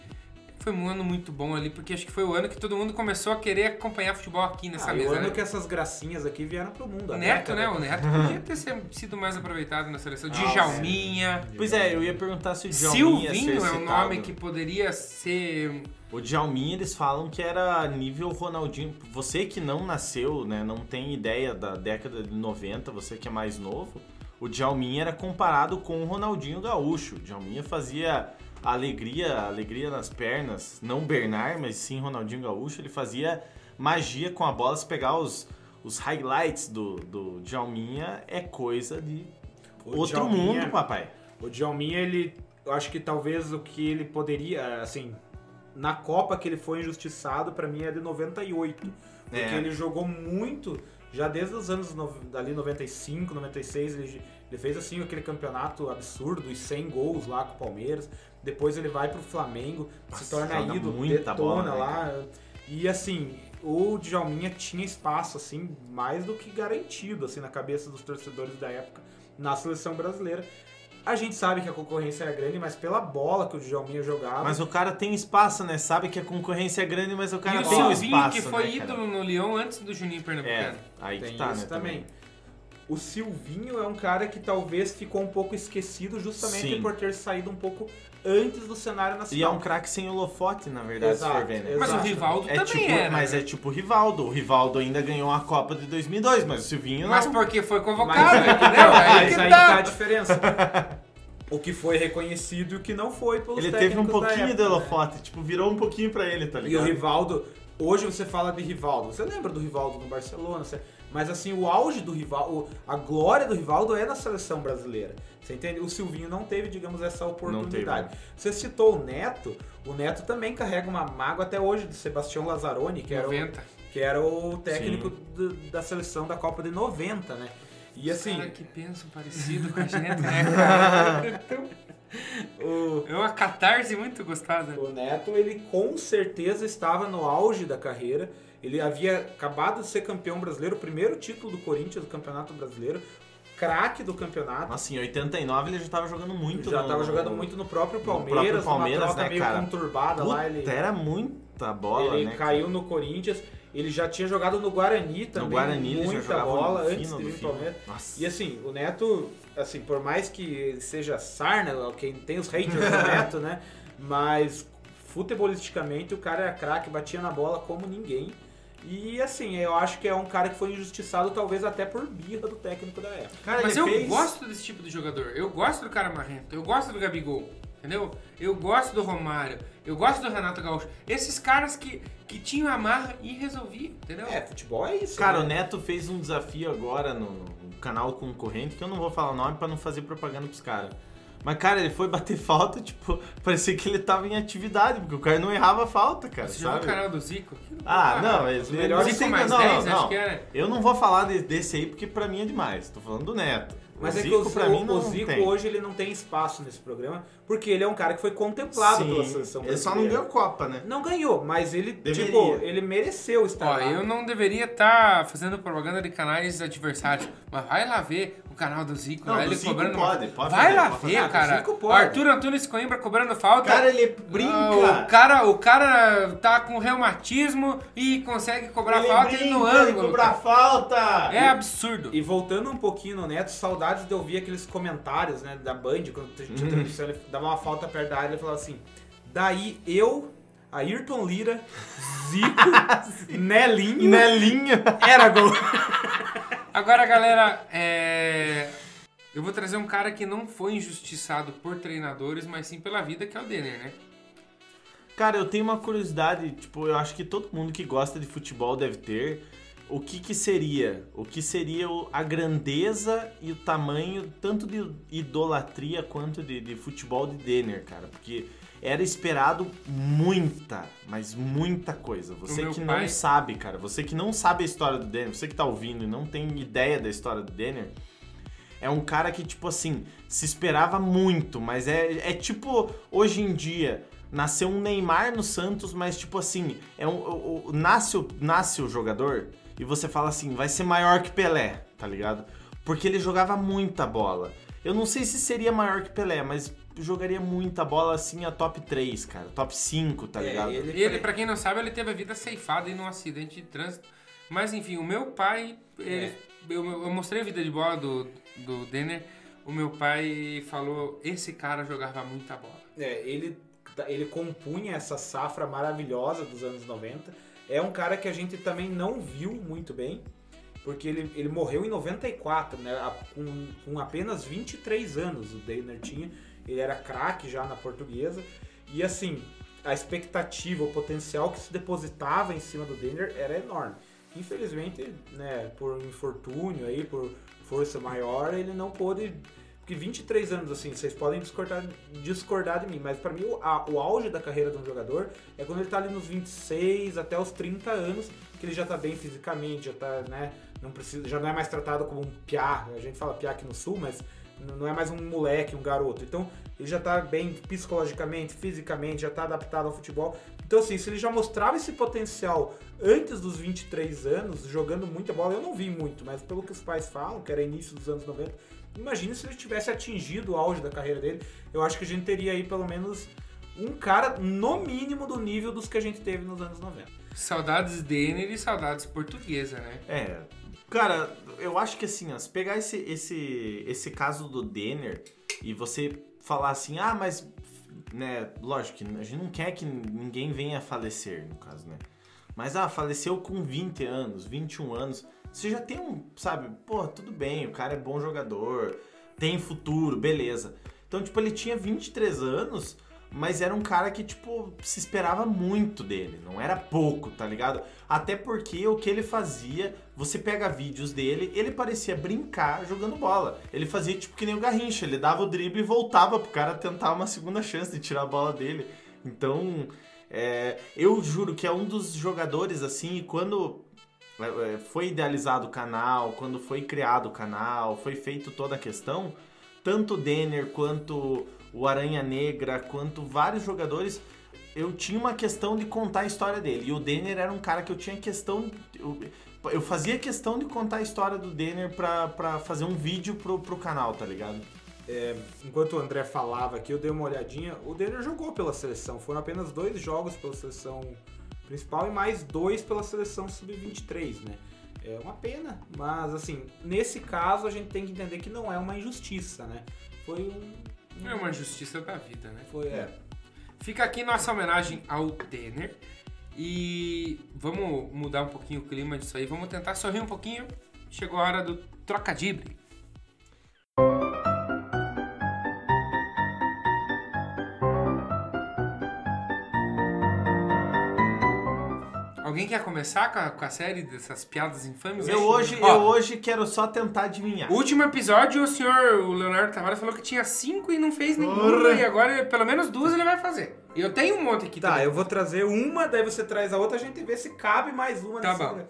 [SPEAKER 1] Foi um ano muito bom ali, porque acho que foi o ano que todo mundo começou a querer acompanhar futebol aqui nessa
[SPEAKER 3] Ah,
[SPEAKER 1] mesa.
[SPEAKER 3] o ano
[SPEAKER 1] né?
[SPEAKER 3] que essas gracinhas aqui vieram pro mundo. a
[SPEAKER 1] Neto,
[SPEAKER 3] década.
[SPEAKER 1] né? O Neto podia ter sido mais aproveitado na seleção.
[SPEAKER 3] Ah,
[SPEAKER 1] Djalminha.
[SPEAKER 2] Pois é, eu ia perguntar se o Djalminha ia ser
[SPEAKER 1] Silvinho é um nome que poderia ser.
[SPEAKER 2] O Djalminha, eles falam que era nível Ronaldinho. Você que não nasceu, né, não tem ideia da década de 90, você que é mais novo, o Djalminha era comparado com o Ronaldinho Gaúcho. O Djalminha fazia alegria, alegria nas pernas, não Bernard, mas sim Ronaldinho Gaúcho. Ele fazia magia com a bola, se pegar os, os highlights do, do Djalminha, é coisa de
[SPEAKER 3] O
[SPEAKER 2] outro
[SPEAKER 3] Djalminha-
[SPEAKER 2] mundo, papai.
[SPEAKER 3] O Djalminha, ele. Eu acho que talvez o que ele poderia. Assim. Na Copa que ele foi injustiçado, pra mim é de 98. Porque
[SPEAKER 2] É.
[SPEAKER 3] ele jogou muito já desde os anos no, ali 95, 96, ele, ele fez assim aquele campeonato absurdo, os 100 gols lá com o Palmeiras. Depois ele vai pro Flamengo,
[SPEAKER 2] Nossa,
[SPEAKER 3] se torna ídolo,
[SPEAKER 2] muita
[SPEAKER 3] detona
[SPEAKER 2] bola, né,
[SPEAKER 3] lá. E assim, o Djalminha tinha espaço assim mais do que garantido assim na cabeça dos torcedores da época na seleção brasileira. A gente sabe que a concorrência era grande, mas pela bola que o Djalminha jogava,
[SPEAKER 2] Mas o cara tem espaço, né? Sabe que a concorrência é grande, mas o cara
[SPEAKER 1] e o
[SPEAKER 2] tem o
[SPEAKER 1] Silvinho,
[SPEAKER 2] espaço,
[SPEAKER 1] que foi
[SPEAKER 2] né,
[SPEAKER 1] ídolo no Lyon antes do Juninho
[SPEAKER 2] É,
[SPEAKER 1] Pernambucano.
[SPEAKER 2] aí
[SPEAKER 3] tem
[SPEAKER 2] que tá,
[SPEAKER 3] isso
[SPEAKER 2] né?
[SPEAKER 3] também. O Silvinho é um cara que talvez ficou um pouco esquecido justamente
[SPEAKER 2] Sim.
[SPEAKER 3] por ter saído um pouco antes do cenário
[SPEAKER 2] E é
[SPEAKER 3] nacional.
[SPEAKER 2] um craque sem holofote, na verdade,
[SPEAKER 3] Exato,
[SPEAKER 2] se for ver, né?
[SPEAKER 1] Mas o
[SPEAKER 3] Exato.
[SPEAKER 1] Rivaldo
[SPEAKER 2] É
[SPEAKER 1] também
[SPEAKER 2] tipo,
[SPEAKER 1] era.
[SPEAKER 2] mas
[SPEAKER 1] né?
[SPEAKER 2] é tipo o Rivaldo. O Rivaldo ainda ganhou a Copa de 2002, mas o Silvinho
[SPEAKER 1] Mas
[SPEAKER 2] não.
[SPEAKER 1] porque foi
[SPEAKER 3] Mas,
[SPEAKER 1] convocado,
[SPEAKER 3] aí,
[SPEAKER 1] entendeu? Aí
[SPEAKER 3] mas aí
[SPEAKER 1] tá.
[SPEAKER 3] tá a diferença. O que foi reconhecido e o que não foi pelos
[SPEAKER 2] Ele teve um pouquinho
[SPEAKER 3] época,
[SPEAKER 2] de
[SPEAKER 3] né?
[SPEAKER 2] holofote, tipo, virou um pouquinho pra ele, tá
[SPEAKER 3] E o
[SPEAKER 2] ligado?
[SPEAKER 3] Rivaldo, hoje você fala de Rivaldo, você lembra do Rivaldo no Barcelona, você- mas assim, o auge do Rivaldo, a glória do Rivaldo é na seleção brasileira. Você entende? O Silvinho não teve, digamos, essa oportunidade.
[SPEAKER 2] teve,
[SPEAKER 3] Você citou o Neto, o Neto também carrega uma mágoa até hoje de Sebastião Lazzaroni, que era o,
[SPEAKER 1] 90.
[SPEAKER 3] que era o técnico do- da seleção da Copa de 90, né? E assim,
[SPEAKER 1] Cara que pensam parecido com a gente, né, cara?
[SPEAKER 3] o,
[SPEAKER 1] É uma catarse muito gostosa.
[SPEAKER 3] O Neto, ele com certeza estava no auge da carreira. Ele havia acabado de ser campeão brasileiro, o primeiro título do Corinthians do Campeonato Brasileiro, craque do campeonato.
[SPEAKER 2] Nossa, em 89 ele já tava jogando muito.
[SPEAKER 3] já
[SPEAKER 2] no-
[SPEAKER 3] estava jogando muito no próprio
[SPEAKER 2] no
[SPEAKER 3] Palmeiras,
[SPEAKER 2] próprio Palmeiras,
[SPEAKER 3] troca
[SPEAKER 2] né,
[SPEAKER 3] meio
[SPEAKER 2] cara?
[SPEAKER 3] conturbada lá. Ele,
[SPEAKER 2] Puta, era muita bola,
[SPEAKER 3] ele
[SPEAKER 2] né?
[SPEAKER 3] caiu
[SPEAKER 2] cara?
[SPEAKER 3] no Corinthians. Ele já tinha jogado no Guarani também,
[SPEAKER 2] No Guarani
[SPEAKER 3] muita bola
[SPEAKER 2] no
[SPEAKER 3] antes de vir pro. Palmeiras.
[SPEAKER 2] Nossa.
[SPEAKER 3] E assim, o Neto, assim, por mais que seja sarna, quem tem os haters do Neto, né? Mas futebolisticamente o cara era craque, batia na bola como ninguém. E assim, eu acho que é um cara que foi injustiçado, talvez até por birra do técnico da época.
[SPEAKER 2] Cara,
[SPEAKER 1] Mas eu
[SPEAKER 2] fez...
[SPEAKER 1] gosto desse tipo de jogador. Eu gosto do cara marrento. Eu gosto do Gabigol. Entendeu? Eu gosto do Romário. Eu gosto do Renato Gaúcho. Esses caras que, que tinham a marra e resolviam, entendeu?
[SPEAKER 3] É, futebol é isso.
[SPEAKER 2] Cara, o
[SPEAKER 3] né?
[SPEAKER 2] Neto fez um desafio agora no, no canal concorrente, que eu não vou falar o nome pra não fazer propaganda pros caras. Mas, cara, ele foi bater falta, tipo, parecia que ele tava em atividade, porque o cara não errava falta, cara,
[SPEAKER 1] Você já viu o
[SPEAKER 2] sabe?
[SPEAKER 1] canal do Zico? Aquilo-
[SPEAKER 2] Ah, não, mas
[SPEAKER 3] os melhores
[SPEAKER 1] Zico
[SPEAKER 2] tem-
[SPEAKER 1] mais
[SPEAKER 2] não,
[SPEAKER 1] 10,
[SPEAKER 2] não,
[SPEAKER 1] acho que era.
[SPEAKER 2] Eu não vou falar de- desse aí porque pra mim é demais. Tô falando do Neto.
[SPEAKER 3] Mas
[SPEAKER 2] o
[SPEAKER 3] é que
[SPEAKER 2] Zico
[SPEAKER 3] o,
[SPEAKER 2] pra mim não
[SPEAKER 3] o Zico
[SPEAKER 2] tem.
[SPEAKER 3] hoje ele não tem espaço nesse programa, porque ele é um cara que foi contemplado pela
[SPEAKER 2] Sim,
[SPEAKER 3] seleção
[SPEAKER 2] ele só não
[SPEAKER 3] brasileira.
[SPEAKER 2] ganhou Copa, né?
[SPEAKER 3] Não ganhou, mas ele,
[SPEAKER 2] Deveria.
[SPEAKER 3] tipo, ele mereceu estar
[SPEAKER 1] Ó,
[SPEAKER 3] lá.
[SPEAKER 1] eu não deveria estar fazendo propaganda de canais adversários, mas vai lá ver canal do Zico,
[SPEAKER 2] Não,
[SPEAKER 1] lá,
[SPEAKER 2] do
[SPEAKER 1] ele
[SPEAKER 2] Zico
[SPEAKER 1] cobrando.
[SPEAKER 2] pode, pode
[SPEAKER 1] vai lá ver.
[SPEAKER 3] Ah,
[SPEAKER 1] cara.
[SPEAKER 3] Zico pode.
[SPEAKER 1] Arthur Antunes Coimbra cobrando falta.
[SPEAKER 2] Cara, ele brinca.
[SPEAKER 1] Ah, o cara, o cara tá com reumatismo e consegue cobrar
[SPEAKER 2] ele
[SPEAKER 1] falta
[SPEAKER 2] brinca
[SPEAKER 1] e no ângulo.
[SPEAKER 2] cobrar falta.
[SPEAKER 1] É absurdo.
[SPEAKER 3] E voltando um pouquinho no Neto, saudades de ouvir aqueles comentários, né, da Band, quando a gente
[SPEAKER 2] Uhum.
[SPEAKER 3] transmissão, ele dava uma falta perto da área e falava assim: daí eu, Ayrton Lira, Zico, Nelinho,
[SPEAKER 2] Nelinho.
[SPEAKER 3] era gol.
[SPEAKER 1] Agora, galera, é... eu vou trazer um cara que não foi injustiçado por treinadores, mas sim pela vida, que é o Denner, né?
[SPEAKER 2] Cara, eu tenho uma curiosidade, tipo, eu acho que todo mundo que gosta de futebol deve ter. O que que seria? O que seria a grandeza e o tamanho, tanto de idolatria quanto de, de futebol de Denner, cara? Porque era esperado muita, mas muita coisa. Você que
[SPEAKER 1] pai-
[SPEAKER 2] não sabe, cara, você que não sabe a história do Denner, você que tá ouvindo e não tem ideia da história do Denner, é um cara que, tipo assim, se esperava muito, mas é, é tipo, hoje em dia, nasceu um Neymar no Santos, mas tipo assim, é um, o, o- nasce, o, nasce o jogador e você fala assim, vai ser maior que Pelé, tá ligado? Porque ele jogava muita bola. Eu não sei se seria maior que Pelé, mas jogaria muita bola assim a top 3, cara, top 5, tá ligado?
[SPEAKER 3] É, ele,
[SPEAKER 1] E ele, pra quem não sabe, ele teve a vida ceifada em um acidente de trânsito. Mas enfim, o meu pai. ele-
[SPEAKER 3] É.
[SPEAKER 1] eu, eu mostrei a vida de bola do, do Denner. O meu pai falou: esse cara jogava muita bola.
[SPEAKER 3] É, ele, ele compunha essa safra maravilhosa dos anos 90. É um cara que a gente também não viu muito bem, porque ele, ele morreu em 94, né? Com, com apenas 23 anos o Deiner tinha. Ele era craque já na portuguesa. E assim, a expectativa, o potencial que se depositava em cima do Denner era enorme. Infelizmente, né, por infortúnio aí, por força maior, ele não pôde porque 23 anos, assim, vocês podem discordar, discordar de mim, mas pra mim o, a- o auge da carreira de um jogador é quando ele tá ali nos 26 até os 30 anos, que ele já tá bem fisicamente, já tá, né, não precisa, já não é mais tratado como um piá. A gente fala piá aqui no sul, mas não é mais um moleque, um garoto. Então ele já tá bem psicologicamente, fisicamente, já tá adaptado ao futebol. Então assim, se ele já mostrava esse potencial antes dos 23 anos, jogando muita bola, eu não vi muito, mas pelo que os pais falam, que era início dos anos 90, imagine se ele tivesse atingido o auge da carreira dele, eu acho que a gente teria aí pelo menos um cara no mínimo do nível dos que a gente teve nos anos 90.
[SPEAKER 1] Saudades Denner e saudades portuguesa, né?
[SPEAKER 2] É, cara, eu acho que assim, ó, se pegar esse, esse, esse caso do Denner e você falar assim, ah, mas, né, lógico que a gente não quer que ninguém venha a falecer, no caso, né? Mas, ah, faleceu com 20 anos, 21 anos, você já tem um, sabe, pô, tudo bem, o cara é bom jogador, tem futuro, beleza. Então, tipo, ele tinha 23 anos, mas era um cara que, tipo, se esperava muito dele. Não era pouco, tá ligado? Até porque o que ele fazia, você pega vídeos dele, ele parecia brincar jogando bola. Ele fazia tipo que nem o Garrincha, ele dava o drible e voltava pro cara tentar uma segunda chance de tirar a bola dele. Então, é, eu juro que é um dos jogadores assim, quando é, é, foi idealizado o canal, quando foi criado o canal, foi feito toda a questão, tanto o Denner quanto o Aranha Negra, quanto vários jogadores, eu tinha uma questão de contar a história dele. E o Denner era um cara que eu tinha questão. Eu, eu fazia questão de contar a história do Denner pra, pra fazer um vídeo pro, pro canal, tá ligado?
[SPEAKER 3] Enquanto o André falava aqui, eu dei uma olhadinha. O Denner jogou pela seleção. Foram apenas dois jogos pela seleção principal e mais dois pela seleção sub-23, né? É uma pena, mas assim, nesse caso a gente tem que entender que não é uma injustiça, né? Foi um.
[SPEAKER 1] É uma justiça da vida, né?
[SPEAKER 3] Foi, é.
[SPEAKER 1] Fica aqui nossa homenagem ao Denner. E vamos mudar um pouquinho o clima disso aí. Vamos tentar sorrir um pouquinho. Chegou a hora do trocadibre. Quer começar com a, com a série dessas piadas infames?
[SPEAKER 2] Eu hoje,
[SPEAKER 1] Ó,
[SPEAKER 2] eu hoje quero só tentar adivinhar.
[SPEAKER 1] Último episódio, o senhor, o Leonardo Tavares, falou que tinha cinco e não fez nenhuma.
[SPEAKER 2] Porra.
[SPEAKER 1] E agora, pelo menos duas, ele vai fazer. E eu tenho um monte aqui
[SPEAKER 3] Tá,
[SPEAKER 1] também.
[SPEAKER 3] eu vou trazer uma, daí você traz a outra, a gente vê se cabe mais uma
[SPEAKER 1] Tá
[SPEAKER 3] nessa-
[SPEAKER 1] bom.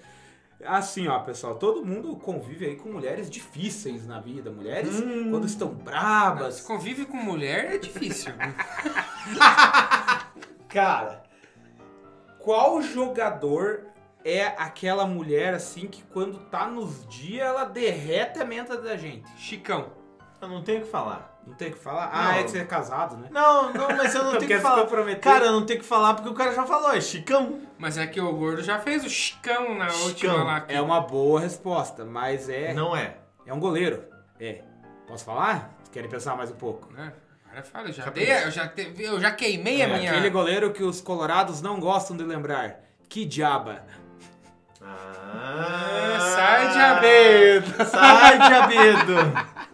[SPEAKER 3] Assim, ó, pessoal, todo mundo convive aí com mulheres difíceis na vida. Mulheres, quando estão
[SPEAKER 1] Se
[SPEAKER 3] brabas.
[SPEAKER 1] convive com mulher é difícil.
[SPEAKER 3] Cara, qual jogador é aquela mulher assim que quando tá nos dias ela derrete a menta da gente?
[SPEAKER 1] Chicão.
[SPEAKER 2] Eu não tenho o que falar.
[SPEAKER 3] Não tem o que falar? Ah,
[SPEAKER 2] Não.
[SPEAKER 3] é que você é casado, né?
[SPEAKER 2] Não, não, mas eu não
[SPEAKER 3] Não
[SPEAKER 2] tenho que falar.
[SPEAKER 3] comprometer.
[SPEAKER 2] Cara, eu não tenho o que falar porque o cara já falou, é Chicão.
[SPEAKER 1] Mas é que o gordo já fez o chicão na
[SPEAKER 2] Chicão.
[SPEAKER 1] última lá. que-
[SPEAKER 3] É uma boa resposta, mas é.
[SPEAKER 2] Não é.
[SPEAKER 3] É um goleiro. É. Posso falar? Querem pensar mais um pouco?
[SPEAKER 1] Né? Agora fala, eu já, dei, eu já, te- eu já queimei a
[SPEAKER 3] É
[SPEAKER 1] minha.
[SPEAKER 3] Aquele goleiro que os colorados não gostam de lembrar. Que diaba.
[SPEAKER 2] Ah,
[SPEAKER 1] sai, diabedo.
[SPEAKER 2] Sai, diabedo!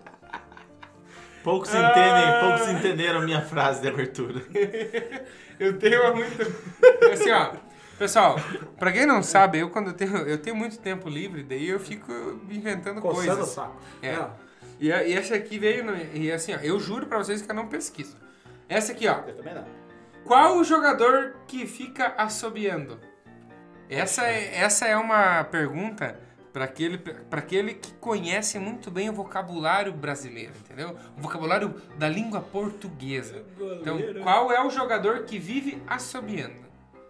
[SPEAKER 2] Poucos entendem, poucos entenderam minha frase de abertura.
[SPEAKER 1] Eu tenho uma muito. Assim, ó. Pessoal, pra quem não sabe, eu quando eu tenho, eu tenho muito tempo livre, daí eu fico inventando
[SPEAKER 3] Coçando o
[SPEAKER 1] coisas.
[SPEAKER 3] saco.
[SPEAKER 1] É.
[SPEAKER 3] Não,
[SPEAKER 1] E, a- e essa aqui veio. No, e assim, ó, eu juro pra vocês que eu não pesquiso. Essa aqui, ó.
[SPEAKER 3] eu também não.
[SPEAKER 1] Qual o jogador que fica assobiando? Essa é, essa é uma pergunta para aquele, pra aquele que conhece muito bem o vocabulário brasileiro, entendeu? O vocabulário da língua portuguesa. Então, qual é o jogador que vive assobiando?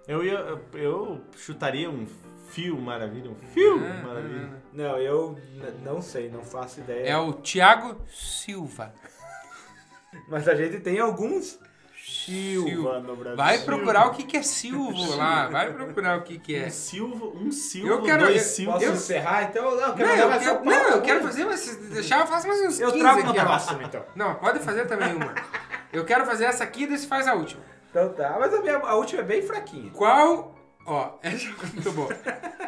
[SPEAKER 2] Eu ia. Eu chutaria um fio maravilha, um fio
[SPEAKER 1] Ah,
[SPEAKER 2] maravilha.
[SPEAKER 3] Não, eu não sei, não faço ideia.
[SPEAKER 1] É o Thiago Silva.
[SPEAKER 3] Mas a gente tem alguns Silva,
[SPEAKER 1] Silva.
[SPEAKER 3] no Brasil.
[SPEAKER 1] Vai procurar o que, que é Silvo lá. Vai procurar o que, que é.
[SPEAKER 2] Um silvo, um silvo,
[SPEAKER 1] Eu quero-
[SPEAKER 2] dois silvos.
[SPEAKER 3] Posso
[SPEAKER 1] Eu-
[SPEAKER 3] encerrar então? Não, eu
[SPEAKER 1] Não,
[SPEAKER 3] quero mandar
[SPEAKER 1] eu
[SPEAKER 3] mais
[SPEAKER 1] quero, não, eu
[SPEAKER 3] uma.
[SPEAKER 1] quero fazer, mas se deixar, eu faço mais uns 15
[SPEAKER 3] Eu trago
[SPEAKER 1] ó.
[SPEAKER 3] próximo então.
[SPEAKER 1] Não, pode fazer também uma. Eu quero fazer essa aqui e daí você faz a última.
[SPEAKER 3] Então tá, mas a, minha, a última é bem fraquinha.
[SPEAKER 1] Qual. Ó, essa é muito boa.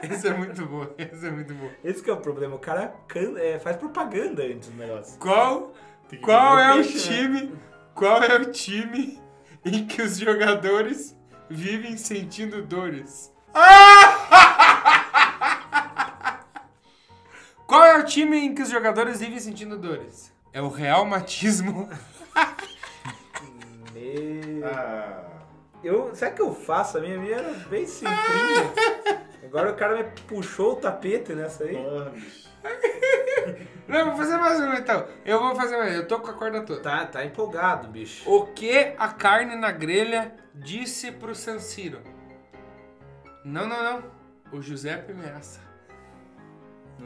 [SPEAKER 1] Essa é muito boa. Essa é muito boa.
[SPEAKER 3] Esse que é o problema, o cara can- é, faz propaganda antes do negócio.
[SPEAKER 1] Qual. Qual é o
[SPEAKER 2] peixe, né?
[SPEAKER 1] time. Qual é o time em que os jogadores vivem sentindo dores? Qual é o time em que os jogadores vivem sentindo dores? É o Real Matismo.
[SPEAKER 3] Meu...
[SPEAKER 2] Ah,
[SPEAKER 3] Eu, sabe o que eu faço? A minha, minha era bem simplinha. A Agora o cara me puxou o tapete nessa aí.
[SPEAKER 2] Porra, bicho.
[SPEAKER 1] Não, vou fazer mais uma então. Eu vou fazer mais. Eu tô com a corda toda.
[SPEAKER 3] Tá, tá empolgado, bicho.
[SPEAKER 1] O que a carne na grelha disse pro San Siro? Não, não, não. O Giuseppe Meassa.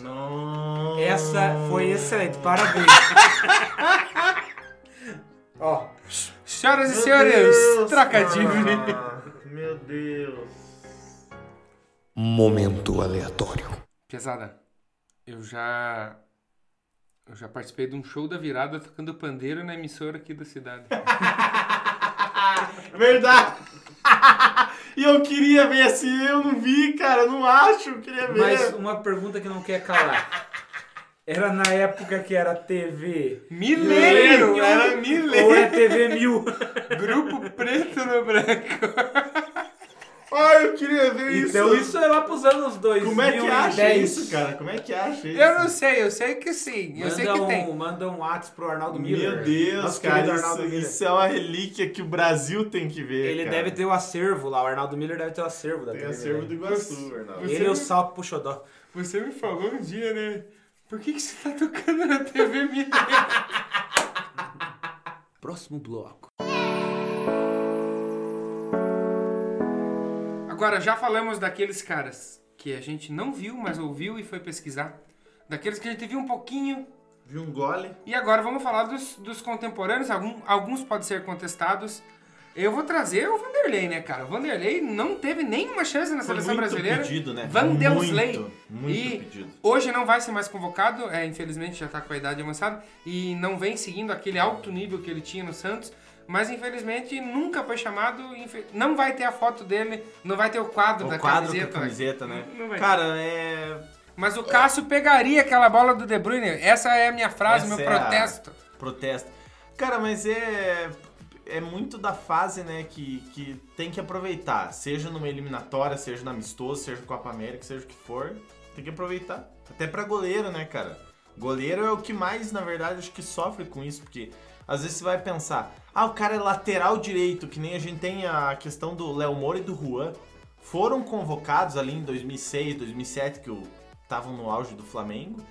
[SPEAKER 2] Não.
[SPEAKER 3] Essa foi excelente, parabéns. Ó,
[SPEAKER 1] Senhoras e
[SPEAKER 2] Meu
[SPEAKER 1] senhores,
[SPEAKER 2] Deus,
[SPEAKER 1] trocadilho.
[SPEAKER 2] Meu Deus.
[SPEAKER 5] Momento aleatório.
[SPEAKER 1] Pesada, eu já. Eu já participei de um show da virada tocando pandeiro na emissora aqui da cidade.
[SPEAKER 2] Verdade. e eu queria ver assim, eu não vi, cara, eu não acho, eu queria ver.
[SPEAKER 3] mas uma pergunta que não quer calar. Era na época que era TV
[SPEAKER 1] Milênio! Era! Grupo preto no branco.
[SPEAKER 2] Ai, eu queria ver isso.
[SPEAKER 3] Então isso é lá pros anos 2010.
[SPEAKER 2] Como é que acha isso, cara? Como é que acha isso?
[SPEAKER 1] Eu não sei, eu sei que sim. Eu
[SPEAKER 3] Manda
[SPEAKER 1] sei que
[SPEAKER 3] um,
[SPEAKER 1] tem.
[SPEAKER 3] Manda um WhatsApp pro Arnaldo Miller.
[SPEAKER 2] Meu Deus,
[SPEAKER 3] Nosso
[SPEAKER 2] cara, isso, isso é uma relíquia que o Brasil tem que ver.
[SPEAKER 3] Ele
[SPEAKER 2] cara.
[SPEAKER 3] deve ter o acervo lá, o Arnaldo Miller deve ter o acervo da
[SPEAKER 2] Tem
[SPEAKER 3] TV.
[SPEAKER 2] acervo
[SPEAKER 3] né?
[SPEAKER 2] do Iguaçu, Arnaldo.
[SPEAKER 3] Ele e o Salto pro Xodó.
[SPEAKER 1] Você me falou um dia, né? Por que, que você tá tocando na TV Milênio?
[SPEAKER 3] Próximo bloco.
[SPEAKER 1] Agora, já falamos daqueles caras que a gente não viu, mas ouviu e foi pesquisar. Daqueles que a gente viu um pouquinho.
[SPEAKER 2] Viu um gole?
[SPEAKER 1] E agora vamos falar dos, dos contemporâneos. Algum- alguns podem ser contestados. Eu vou trazer o Vanderlei, né, cara? O Vanderlei não teve nenhuma chance na seleção
[SPEAKER 2] muito
[SPEAKER 1] brasileira.
[SPEAKER 2] pedido, né?
[SPEAKER 1] Vanderlei.
[SPEAKER 2] Muito, muito
[SPEAKER 1] e
[SPEAKER 2] pedido.
[SPEAKER 1] hoje não vai ser mais convocado, é, infelizmente já tá com a idade avançada e não vem seguindo aquele alto nível que ele tinha no Santos. Mas infelizmente nunca foi chamado, não vai ter a foto dele, não vai ter o quadro da
[SPEAKER 2] O quadro
[SPEAKER 1] camiseta.
[SPEAKER 2] com a camiseta, né?
[SPEAKER 1] Não vai
[SPEAKER 2] Cara, é...
[SPEAKER 1] Mas o Cássio pegaria aquela bola do De Bruyne. Essa é a minha frase,
[SPEAKER 2] Essa
[SPEAKER 1] meu
[SPEAKER 2] é
[SPEAKER 1] protesto.
[SPEAKER 2] Protesto. Cara, mas é... É muito da fase, né, que, que tem que aproveitar. Seja numa eliminatória, seja no amistoso, seja Copa América, seja o que for. Tem que aproveitar. Até pra goleiro, né, cara? Goleiro é o que mais, na verdade, acho que sofre com isso. Porque às vezes você vai pensar... Ah, o cara é lateral direito, que nem a gente tem a questão do Léo Moura e do Juan. Foram convocados ali em 2006, 2007, que estavam no auge do Flamengo.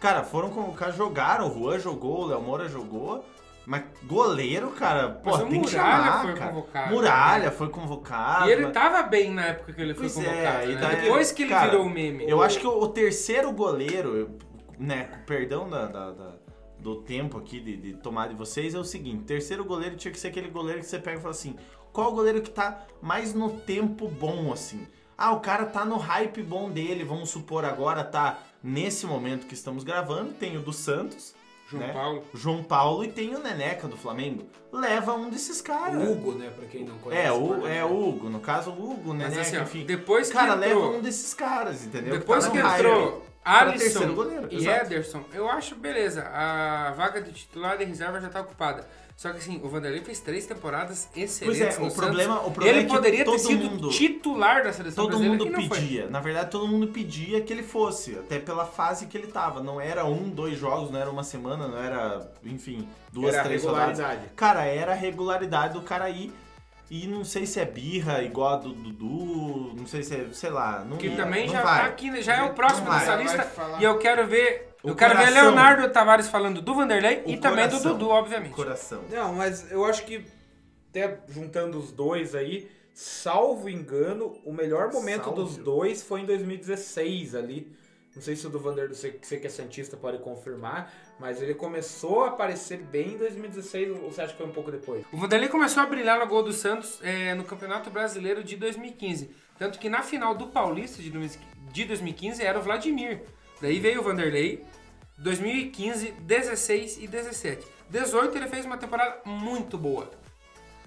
[SPEAKER 2] Cara, foram convocados, jogaram. O Juan jogou, o Léo Moura jogou. Mas goleiro, cara, pô,
[SPEAKER 1] Mas
[SPEAKER 2] tem que chamar,
[SPEAKER 1] foi
[SPEAKER 2] cara.
[SPEAKER 1] convocado,
[SPEAKER 2] Muralha
[SPEAKER 1] né?
[SPEAKER 2] foi convocado.
[SPEAKER 1] E ele tava bem na época que ele foi
[SPEAKER 2] Pois é,
[SPEAKER 1] convocado.
[SPEAKER 2] e
[SPEAKER 1] né?
[SPEAKER 2] daí-
[SPEAKER 1] Depois que ele
[SPEAKER 2] cara,
[SPEAKER 1] virou o meme.
[SPEAKER 2] Eu acho que o, o terceiro goleiro, né, perdão da, da- da- do tempo aqui de, de tomar de vocês, é o seguinte: terceiro goleiro tinha que ser aquele goleiro que você pega e fala assim: qual o goleiro que tá mais no tempo bom, assim? Ah, o cara tá no hype bom dele, vamos supor agora, tá nesse momento que estamos gravando, tem o do Santos.
[SPEAKER 1] João
[SPEAKER 2] né?
[SPEAKER 1] Paulo.
[SPEAKER 2] João Paulo e tem o Neneca do Flamengo. Leva um desses caras.
[SPEAKER 3] O Hugo, né, pra quem não conhece.
[SPEAKER 2] É, o, é Hugo, no caso o Hugo, Neneca,
[SPEAKER 1] assim,
[SPEAKER 2] enfim.
[SPEAKER 1] depois que
[SPEAKER 2] Cara,
[SPEAKER 1] entrou-
[SPEAKER 2] leva um desses caras, entendeu?
[SPEAKER 1] Depois
[SPEAKER 2] tá
[SPEAKER 1] que
[SPEAKER 2] no hype.
[SPEAKER 1] entrou Alisson
[SPEAKER 2] goleiro,
[SPEAKER 1] e
[SPEAKER 2] exato.
[SPEAKER 1] Ederson, eu acho beleza. A vaga de titular e reserva já tá ocupada. Só que assim, o Vanderlei fez três temporadas excelentes
[SPEAKER 2] Pois é,
[SPEAKER 1] no
[SPEAKER 2] o
[SPEAKER 1] Santos.
[SPEAKER 2] problema- o problema
[SPEAKER 1] Ele
[SPEAKER 2] é que
[SPEAKER 1] poderia ter
[SPEAKER 2] todo
[SPEAKER 1] sido
[SPEAKER 2] mundo-
[SPEAKER 1] titular da seleção
[SPEAKER 2] Todo
[SPEAKER 1] brasileira
[SPEAKER 2] mundo
[SPEAKER 1] não foi.
[SPEAKER 2] pedia. Na verdade, todo mundo pedia que ele fosse. Até pela fase que ele tava. Não era um, dois jogos, não era uma semana, não era, enfim, duas,
[SPEAKER 3] Era a
[SPEAKER 2] três
[SPEAKER 3] regularidade.
[SPEAKER 2] rodadas. Cara, era a regularidade do cara ir. E não sei se é birra igual a do Dudu, não sei se é, sei lá. Não,
[SPEAKER 1] Que também
[SPEAKER 2] não
[SPEAKER 1] já
[SPEAKER 2] vai.
[SPEAKER 1] tá aqui, né? já é o próximo dessa lista. E eu quero ver.
[SPEAKER 2] O
[SPEAKER 1] eu quero ver
[SPEAKER 2] coração.
[SPEAKER 1] Leonardo Tavares falando do Vanderlei
[SPEAKER 2] O
[SPEAKER 1] e também do
[SPEAKER 2] coração.
[SPEAKER 1] Dudu, obviamente.
[SPEAKER 2] Coração.
[SPEAKER 3] Não, mas eu acho que, até juntando os dois aí, salvo engano, o melhor momento
[SPEAKER 2] Salvo.
[SPEAKER 3] dos dois foi em 2016 ali. Não sei se o do Vanderlei, você, você que é Santista pode confirmar, mas ele começou a aparecer bem em 2016, ou você acha que foi um pouco depois?
[SPEAKER 1] O Vanderlei começou a brilhar no gol do Santos é, no Campeonato Brasileiro de 2015. Tanto que na final do Paulista de de 2015 era o Vladimir. Daí veio o Vanderlei. 2015, 16 e 17. 18 ele fez uma temporada muito boa.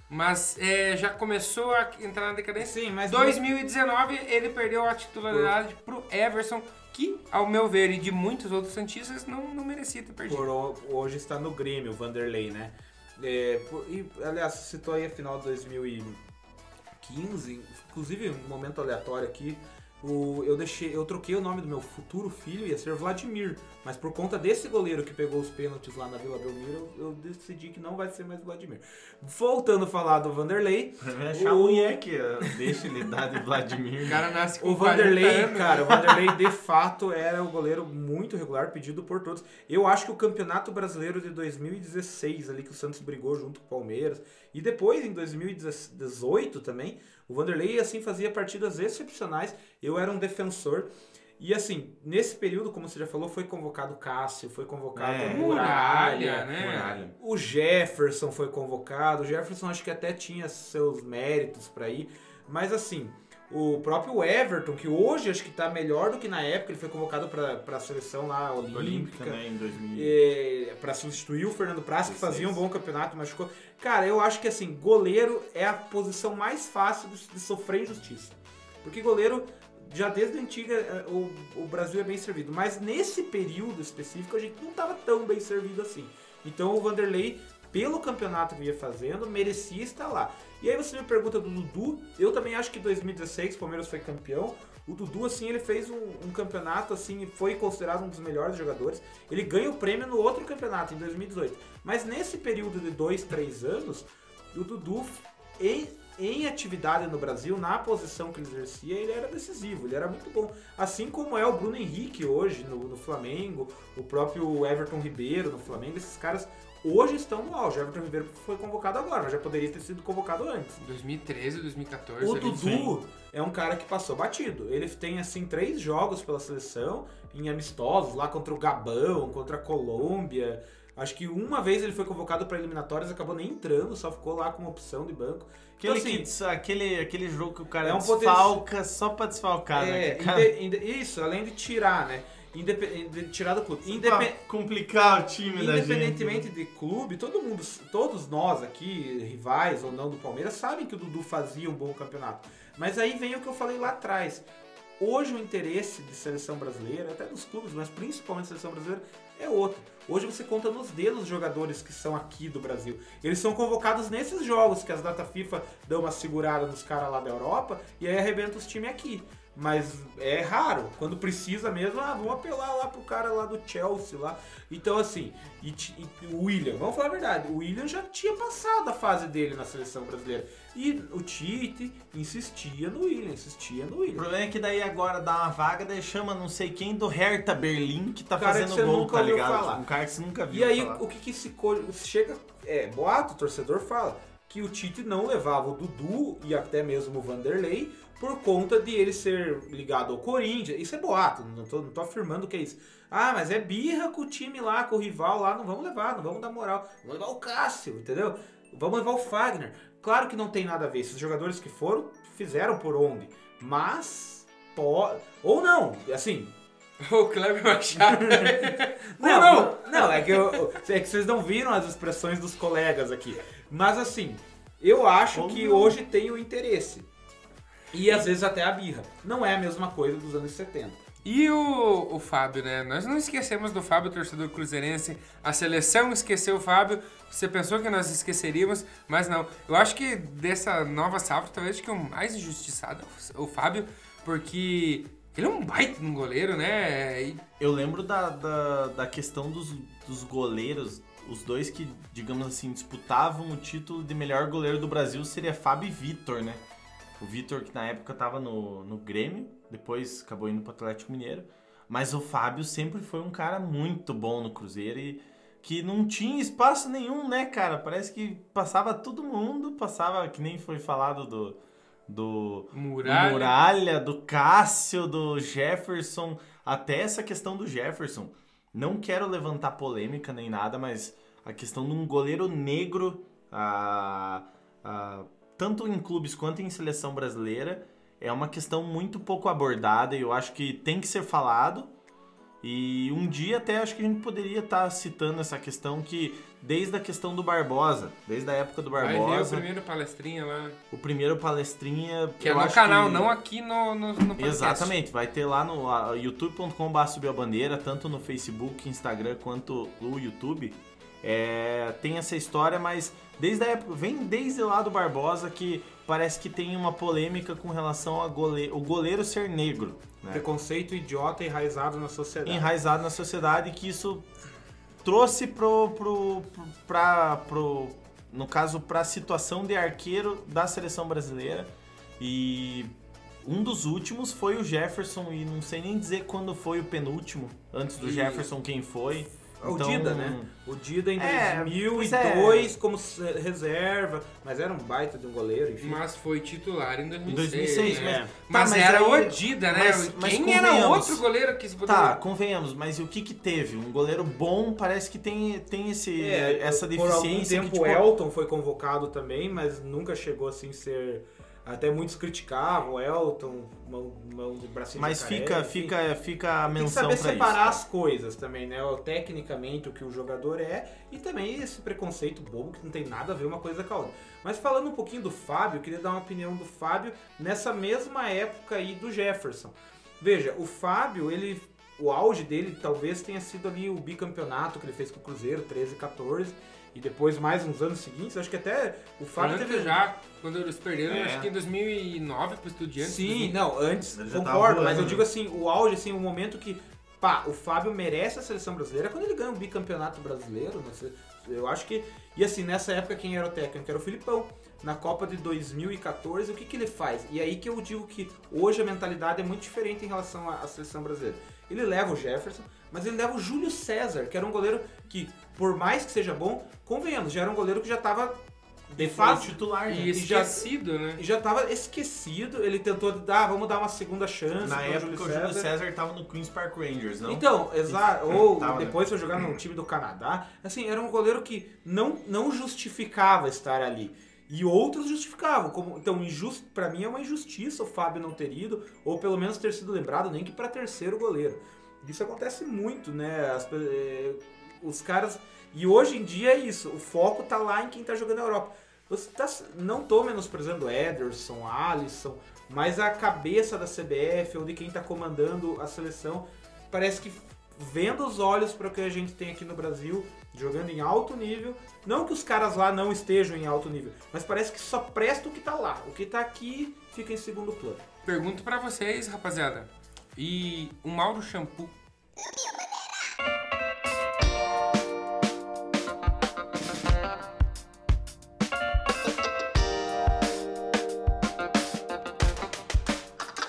[SPEAKER 1] Mas é, já começou a entrar na decadência.
[SPEAKER 3] Sim, mas
[SPEAKER 1] 2019 ele perdeu a titularidade pro Everson, que, ao meu ver, e de muitos outros Santistas, não, não merecia ter perdido.
[SPEAKER 3] Por ho- hoje está no Grêmio, o Vanderlei, né? É, por- e, aliás, citou aí a final de 2015, inclusive um momento aleatório aqui. O, eu deixei, eu troquei o nome do meu futuro filho, ia ser Vladimir. Mas por conta desse goleiro que pegou os pênaltis lá na Vila Belmiro, eu, eu decidi que não vai ser mais Vladimir. Voltando a falar do Vanderlei.
[SPEAKER 2] Vai achar
[SPEAKER 3] o-
[SPEAKER 2] é que deixa ele dar de Vladimir.
[SPEAKER 1] O cara nasce com
[SPEAKER 3] O
[SPEAKER 1] 40
[SPEAKER 3] Vanderlei, cara, o Vanderlei de fato era o goleiro muito regular, pedido por todos. Eu acho que o Campeonato Brasileiro de 2016, ali que o Santos brigou junto com o Palmeiras, e depois em 2018 também, o Vanderlei assim fazia partidas excepcionais. Eu era um defensor. E assim, nesse período, como você já falou, foi convocado Cássio, foi convocado
[SPEAKER 2] É.
[SPEAKER 1] Muralha,
[SPEAKER 3] Muralha,
[SPEAKER 1] né?
[SPEAKER 2] Muralha.
[SPEAKER 3] o Jefferson foi convocado. O Jefferson acho que até tinha seus méritos pra ir. Mas assim, o próprio Everton, que hoje acho que tá melhor do que na época, ele foi convocado pra, pra seleção lá
[SPEAKER 2] Olímpica,
[SPEAKER 3] olímpica.
[SPEAKER 2] né, em 2000.
[SPEAKER 3] É, para substituir o Fernando Praz, que fazia um bom campeonato, machucou. Cara, eu acho que assim, goleiro é a posição mais fácil de, de sofrer injustiça. Porque goleiro, já desde a antiga, eh, o, o Brasil é bem servido. Mas nesse período específico, a gente não estava tão bem servido assim. Então o Vanderlei, pelo campeonato que vinha fazendo, merecia estar lá. E aí você me pergunta do Dudu, eu também acho que em 2016 o Palmeiras foi campeão. O Dudu, assim, ele fez um, um campeonato, assim, foi considerado um dos melhores jogadores. Ele ganha o prêmio no outro campeonato, em 2018. Mas nesse período de dois, três anos, o Dudu, em, em atividade no Brasil, na posição que ele exercia, ele era decisivo, ele era muito bom. Assim como é o Bruno Henrique hoje no, no Flamengo, o próprio Everton Ribeiro no Flamengo, esses caras hoje estão no auge. O Everton Ribeiro foi convocado agora, mas já poderia ter sido convocado antes.
[SPEAKER 1] 2013, 2014.
[SPEAKER 3] O. Dudu é um cara que passou batido. Ele tem, assim, três jogos pela seleção, em amistosos, lá contra o Gabão, contra a Colômbia. Acho que uma vez ele foi convocado para eliminatórias, acabou nem entrando, só ficou lá como opção de banco. Então,
[SPEAKER 2] Aquele,
[SPEAKER 3] assim,
[SPEAKER 2] que aquele, aquele jogo que o cara
[SPEAKER 3] É um
[SPEAKER 2] desfalca só pra desfalcar, né?
[SPEAKER 3] é,
[SPEAKER 2] Cara,
[SPEAKER 3] inde- inde- isso, além de tirar, né? Indepe- de tirar do clube.
[SPEAKER 2] pra
[SPEAKER 3] Indepe-
[SPEAKER 2] complicar o time da gente.
[SPEAKER 3] Independentemente de clube, todo mundo, todos nós aqui, rivais ou não do Palmeiras, sabem que o Dudu fazia um bom campeonato. Mas aí vem o que eu falei lá atrás. Hoje o interesse de seleção brasileira, até dos clubes, mas principalmente seleção brasileira, é outro. Hoje você conta nos dedos os jogadores que são aqui do Brasil. Eles são convocados nesses jogos que as data FIFA dão uma segurada nos caras lá da Europa e aí arrebenta os times aqui. Mas é raro. Quando precisa mesmo, ah, vamos apelar lá pro cara lá do Chelsea lá. Então, assim, e, e o William, vamos falar a verdade, o William já tinha passado a fase dele na seleção brasileira. E o Tite insistia no William, insistia no
[SPEAKER 2] O
[SPEAKER 3] William.
[SPEAKER 2] problema é que daí agora dá uma vaga, daí chama não sei quem do Hertha Berlim que tá
[SPEAKER 3] que
[SPEAKER 2] fazendo
[SPEAKER 3] você
[SPEAKER 2] gol, tá ligado?
[SPEAKER 3] falar.
[SPEAKER 2] Um cara que você nunca viu
[SPEAKER 3] E aí,
[SPEAKER 2] falar.
[SPEAKER 3] o que que se chega. É, boato, o torcedor fala que o Tite não levava o Dudu e até mesmo o Vanderlei por conta de ele ser ligado ao Corinthians. Isso é boato, não tô, não tô afirmando que é isso. Ah, mas é birra com o time lá, com o rival lá, não vamos levar, não vamos dar moral. Vamos levar o Cássio, entendeu? Vamos levar o Fagner. Claro que não tem nada a ver. Esses jogadores que foram, fizeram por onde. Mas. Pode. Ou não, assim,
[SPEAKER 1] O Kleber Machado.
[SPEAKER 3] não, não, não, é que, eu- é que vocês não viram as expressões dos colegas aqui. Mas assim, eu acho
[SPEAKER 2] Ou
[SPEAKER 3] que
[SPEAKER 2] não.
[SPEAKER 3] hoje tem o interesse. E às vezes até a birra. Não é a mesma coisa dos anos 70.
[SPEAKER 1] E o, o Fábio, né? Nós não esquecemos do Fábio, torcedor cruzeirense. A seleção esqueceu o Fábio. Você pensou que nós esqueceríamos, mas não. Eu acho que dessa nova safra, talvez que o mais injustiçado é o Fábio, porque ele é um baita um goleiro, né? E
[SPEAKER 2] Eu lembro da, da, da questão dos, dos goleiros, os dois que, digamos assim, disputavam o título de melhor goleiro do Brasil seria Fábio e Vitor, né? O Vitor, que na época tava no, no Grêmio, depois acabou indo pro Atlético Mineiro. Mas o Fábio sempre foi um cara muito bom no Cruzeiro e que não tinha espaço nenhum, né, cara? Parece que passava todo mundo, passava, que nem foi falado do, do,
[SPEAKER 1] Muralha.
[SPEAKER 2] do Muralha, do Cássio, do Jefferson, até essa questão do Jefferson. Não quero levantar polêmica nem nada, mas a questão de um goleiro negro, ah, ah, tanto em clubes quanto em seleção brasileira, é uma questão muito pouco abordada e eu acho que tem que ser falado. E um dia até acho que a gente poderia estar citando essa questão que desde a questão do Barbosa, desde a época do
[SPEAKER 1] Vai ver o
[SPEAKER 2] Barbosa,
[SPEAKER 1] primeiro palestrinha lá.
[SPEAKER 2] o primeiro palestrinha
[SPEAKER 1] Que é no canal,
[SPEAKER 2] que-
[SPEAKER 1] não aqui no, no, no podcast.
[SPEAKER 2] Exatamente, vai ter lá no a bandeira, tanto no Facebook, Instagram quanto no YouTube. É, tem essa história, mas desde a época, vem desde lá do Barbosa que parece que tem uma polêmica com relação ao goleiro, o goleiro ser negro. Né?
[SPEAKER 3] Preconceito idiota enraizado na sociedade.
[SPEAKER 2] enraizado na sociedade que isso trouxe pro, pro, pro, pra, pro no caso para a situação de arqueiro da seleção brasileira e um dos últimos foi o Jefferson e não sei nem dizer quando foi o penúltimo antes do
[SPEAKER 1] E-
[SPEAKER 2] Jefferson quem foi
[SPEAKER 3] O
[SPEAKER 2] Então,
[SPEAKER 3] Dida, né? O Dida em
[SPEAKER 2] É,
[SPEAKER 3] 2002 como se- reserva, mas era um baita de um goleiro, enfim.
[SPEAKER 1] Mas foi titular em 2006.
[SPEAKER 2] Em 2006,
[SPEAKER 1] né?
[SPEAKER 2] mas-
[SPEAKER 1] Mas,
[SPEAKER 2] tá, mas
[SPEAKER 1] era
[SPEAKER 2] aí-
[SPEAKER 1] o Dida, né?
[SPEAKER 2] mas- mas
[SPEAKER 1] Quem era outro goleiro que se poderia...
[SPEAKER 2] Tá, convenhamos, mas e o que que teve? Um goleiro bom parece que tem, tem esse, essa
[SPEAKER 3] É, por algum
[SPEAKER 2] deficiência
[SPEAKER 3] tempo
[SPEAKER 2] que,
[SPEAKER 3] o
[SPEAKER 2] tipo,
[SPEAKER 3] Elton foi convocado também, mas nunca chegou assim ser até muitos criticavam o Elton, mão, mão de bracinho
[SPEAKER 2] Mas
[SPEAKER 3] de jacaré,
[SPEAKER 2] fica,
[SPEAKER 3] enfim.
[SPEAKER 2] fica, fica a
[SPEAKER 3] Tem que
[SPEAKER 2] menção
[SPEAKER 3] saber separar
[SPEAKER 2] isso.
[SPEAKER 3] as coisas também, né? O- Tecnicamente o que o jogador é e também esse preconceito bobo que não tem nada a ver uma coisa com a outra. Mas falando um pouquinho do Fábio, eu queria dar uma opinião do Fábio nessa mesma época aí do Jefferson. Veja, o Fábio, ele o auge dele talvez tenha sido ali o bicampeonato que ele fez com o Cruzeiro, 13 e 14, e depois mais uns anos seguintes, acho que até o Fábio
[SPEAKER 1] Antes
[SPEAKER 3] teve
[SPEAKER 1] já, quando eles perderam,
[SPEAKER 2] É.
[SPEAKER 1] acho que em 2009 pro Estudiantes.
[SPEAKER 3] Sim, não, antes,
[SPEAKER 2] tava
[SPEAKER 3] concordo, mas eu
[SPEAKER 2] né?
[SPEAKER 3] digo assim, o auge, assim, o momento que, pá, o Fábio merece a seleção brasileira é quando ele ganha o bicampeonato brasileiro, né? Eu acho que, e assim, nessa época quem era o técnico era o Filipão. Na Copa de 2014, o que, que ele faz? E aí que eu digo que hoje a mentalidade é muito diferente em relação à, à seleção brasileira. Ele leva o Jefferson, mas ele leva o Júlio César, que era um goleiro que, por mais que seja bom, convenhamos, já era um goleiro que já estava de fase
[SPEAKER 2] titular, né?
[SPEAKER 1] E
[SPEAKER 3] já-
[SPEAKER 1] esquecido, né?
[SPEAKER 3] e já tava esquecido, ele tentou dar, vamos dar uma segunda chance
[SPEAKER 2] Na época o Júlio
[SPEAKER 3] César.
[SPEAKER 2] Tava no Queen's Park Rangers, não?
[SPEAKER 3] Então, exato, ou
[SPEAKER 2] Tava, né?
[SPEAKER 3] depois foi jogar no time do Canadá. Assim, era um goleiro que não, não justificava estar ali. E outros justificavam. Como, então, injusto, para mim é uma injustiça o Fábio não ter ido, ou pelo menos ter sido lembrado, nem que para terceiro goleiro. Isso acontece muito, né? As eh, os caras. E hoje em dia é isso, o foco tá lá em quem tá jogando na Europa. Você tá, não tô menosprezando Ederson, Alisson, mas a cabeça da CBF ou de quem tá comandando a seleção parece que vendo os olhos para o que a gente tem aqui no Brasil, jogando em alto nível. Não que os caras lá não estejam em alto nível, mas parece que só presta o que tá lá. O que tá aqui fica em segundo plano.
[SPEAKER 1] Pergunto pra vocês, rapaziada. E o Mauro Shampoo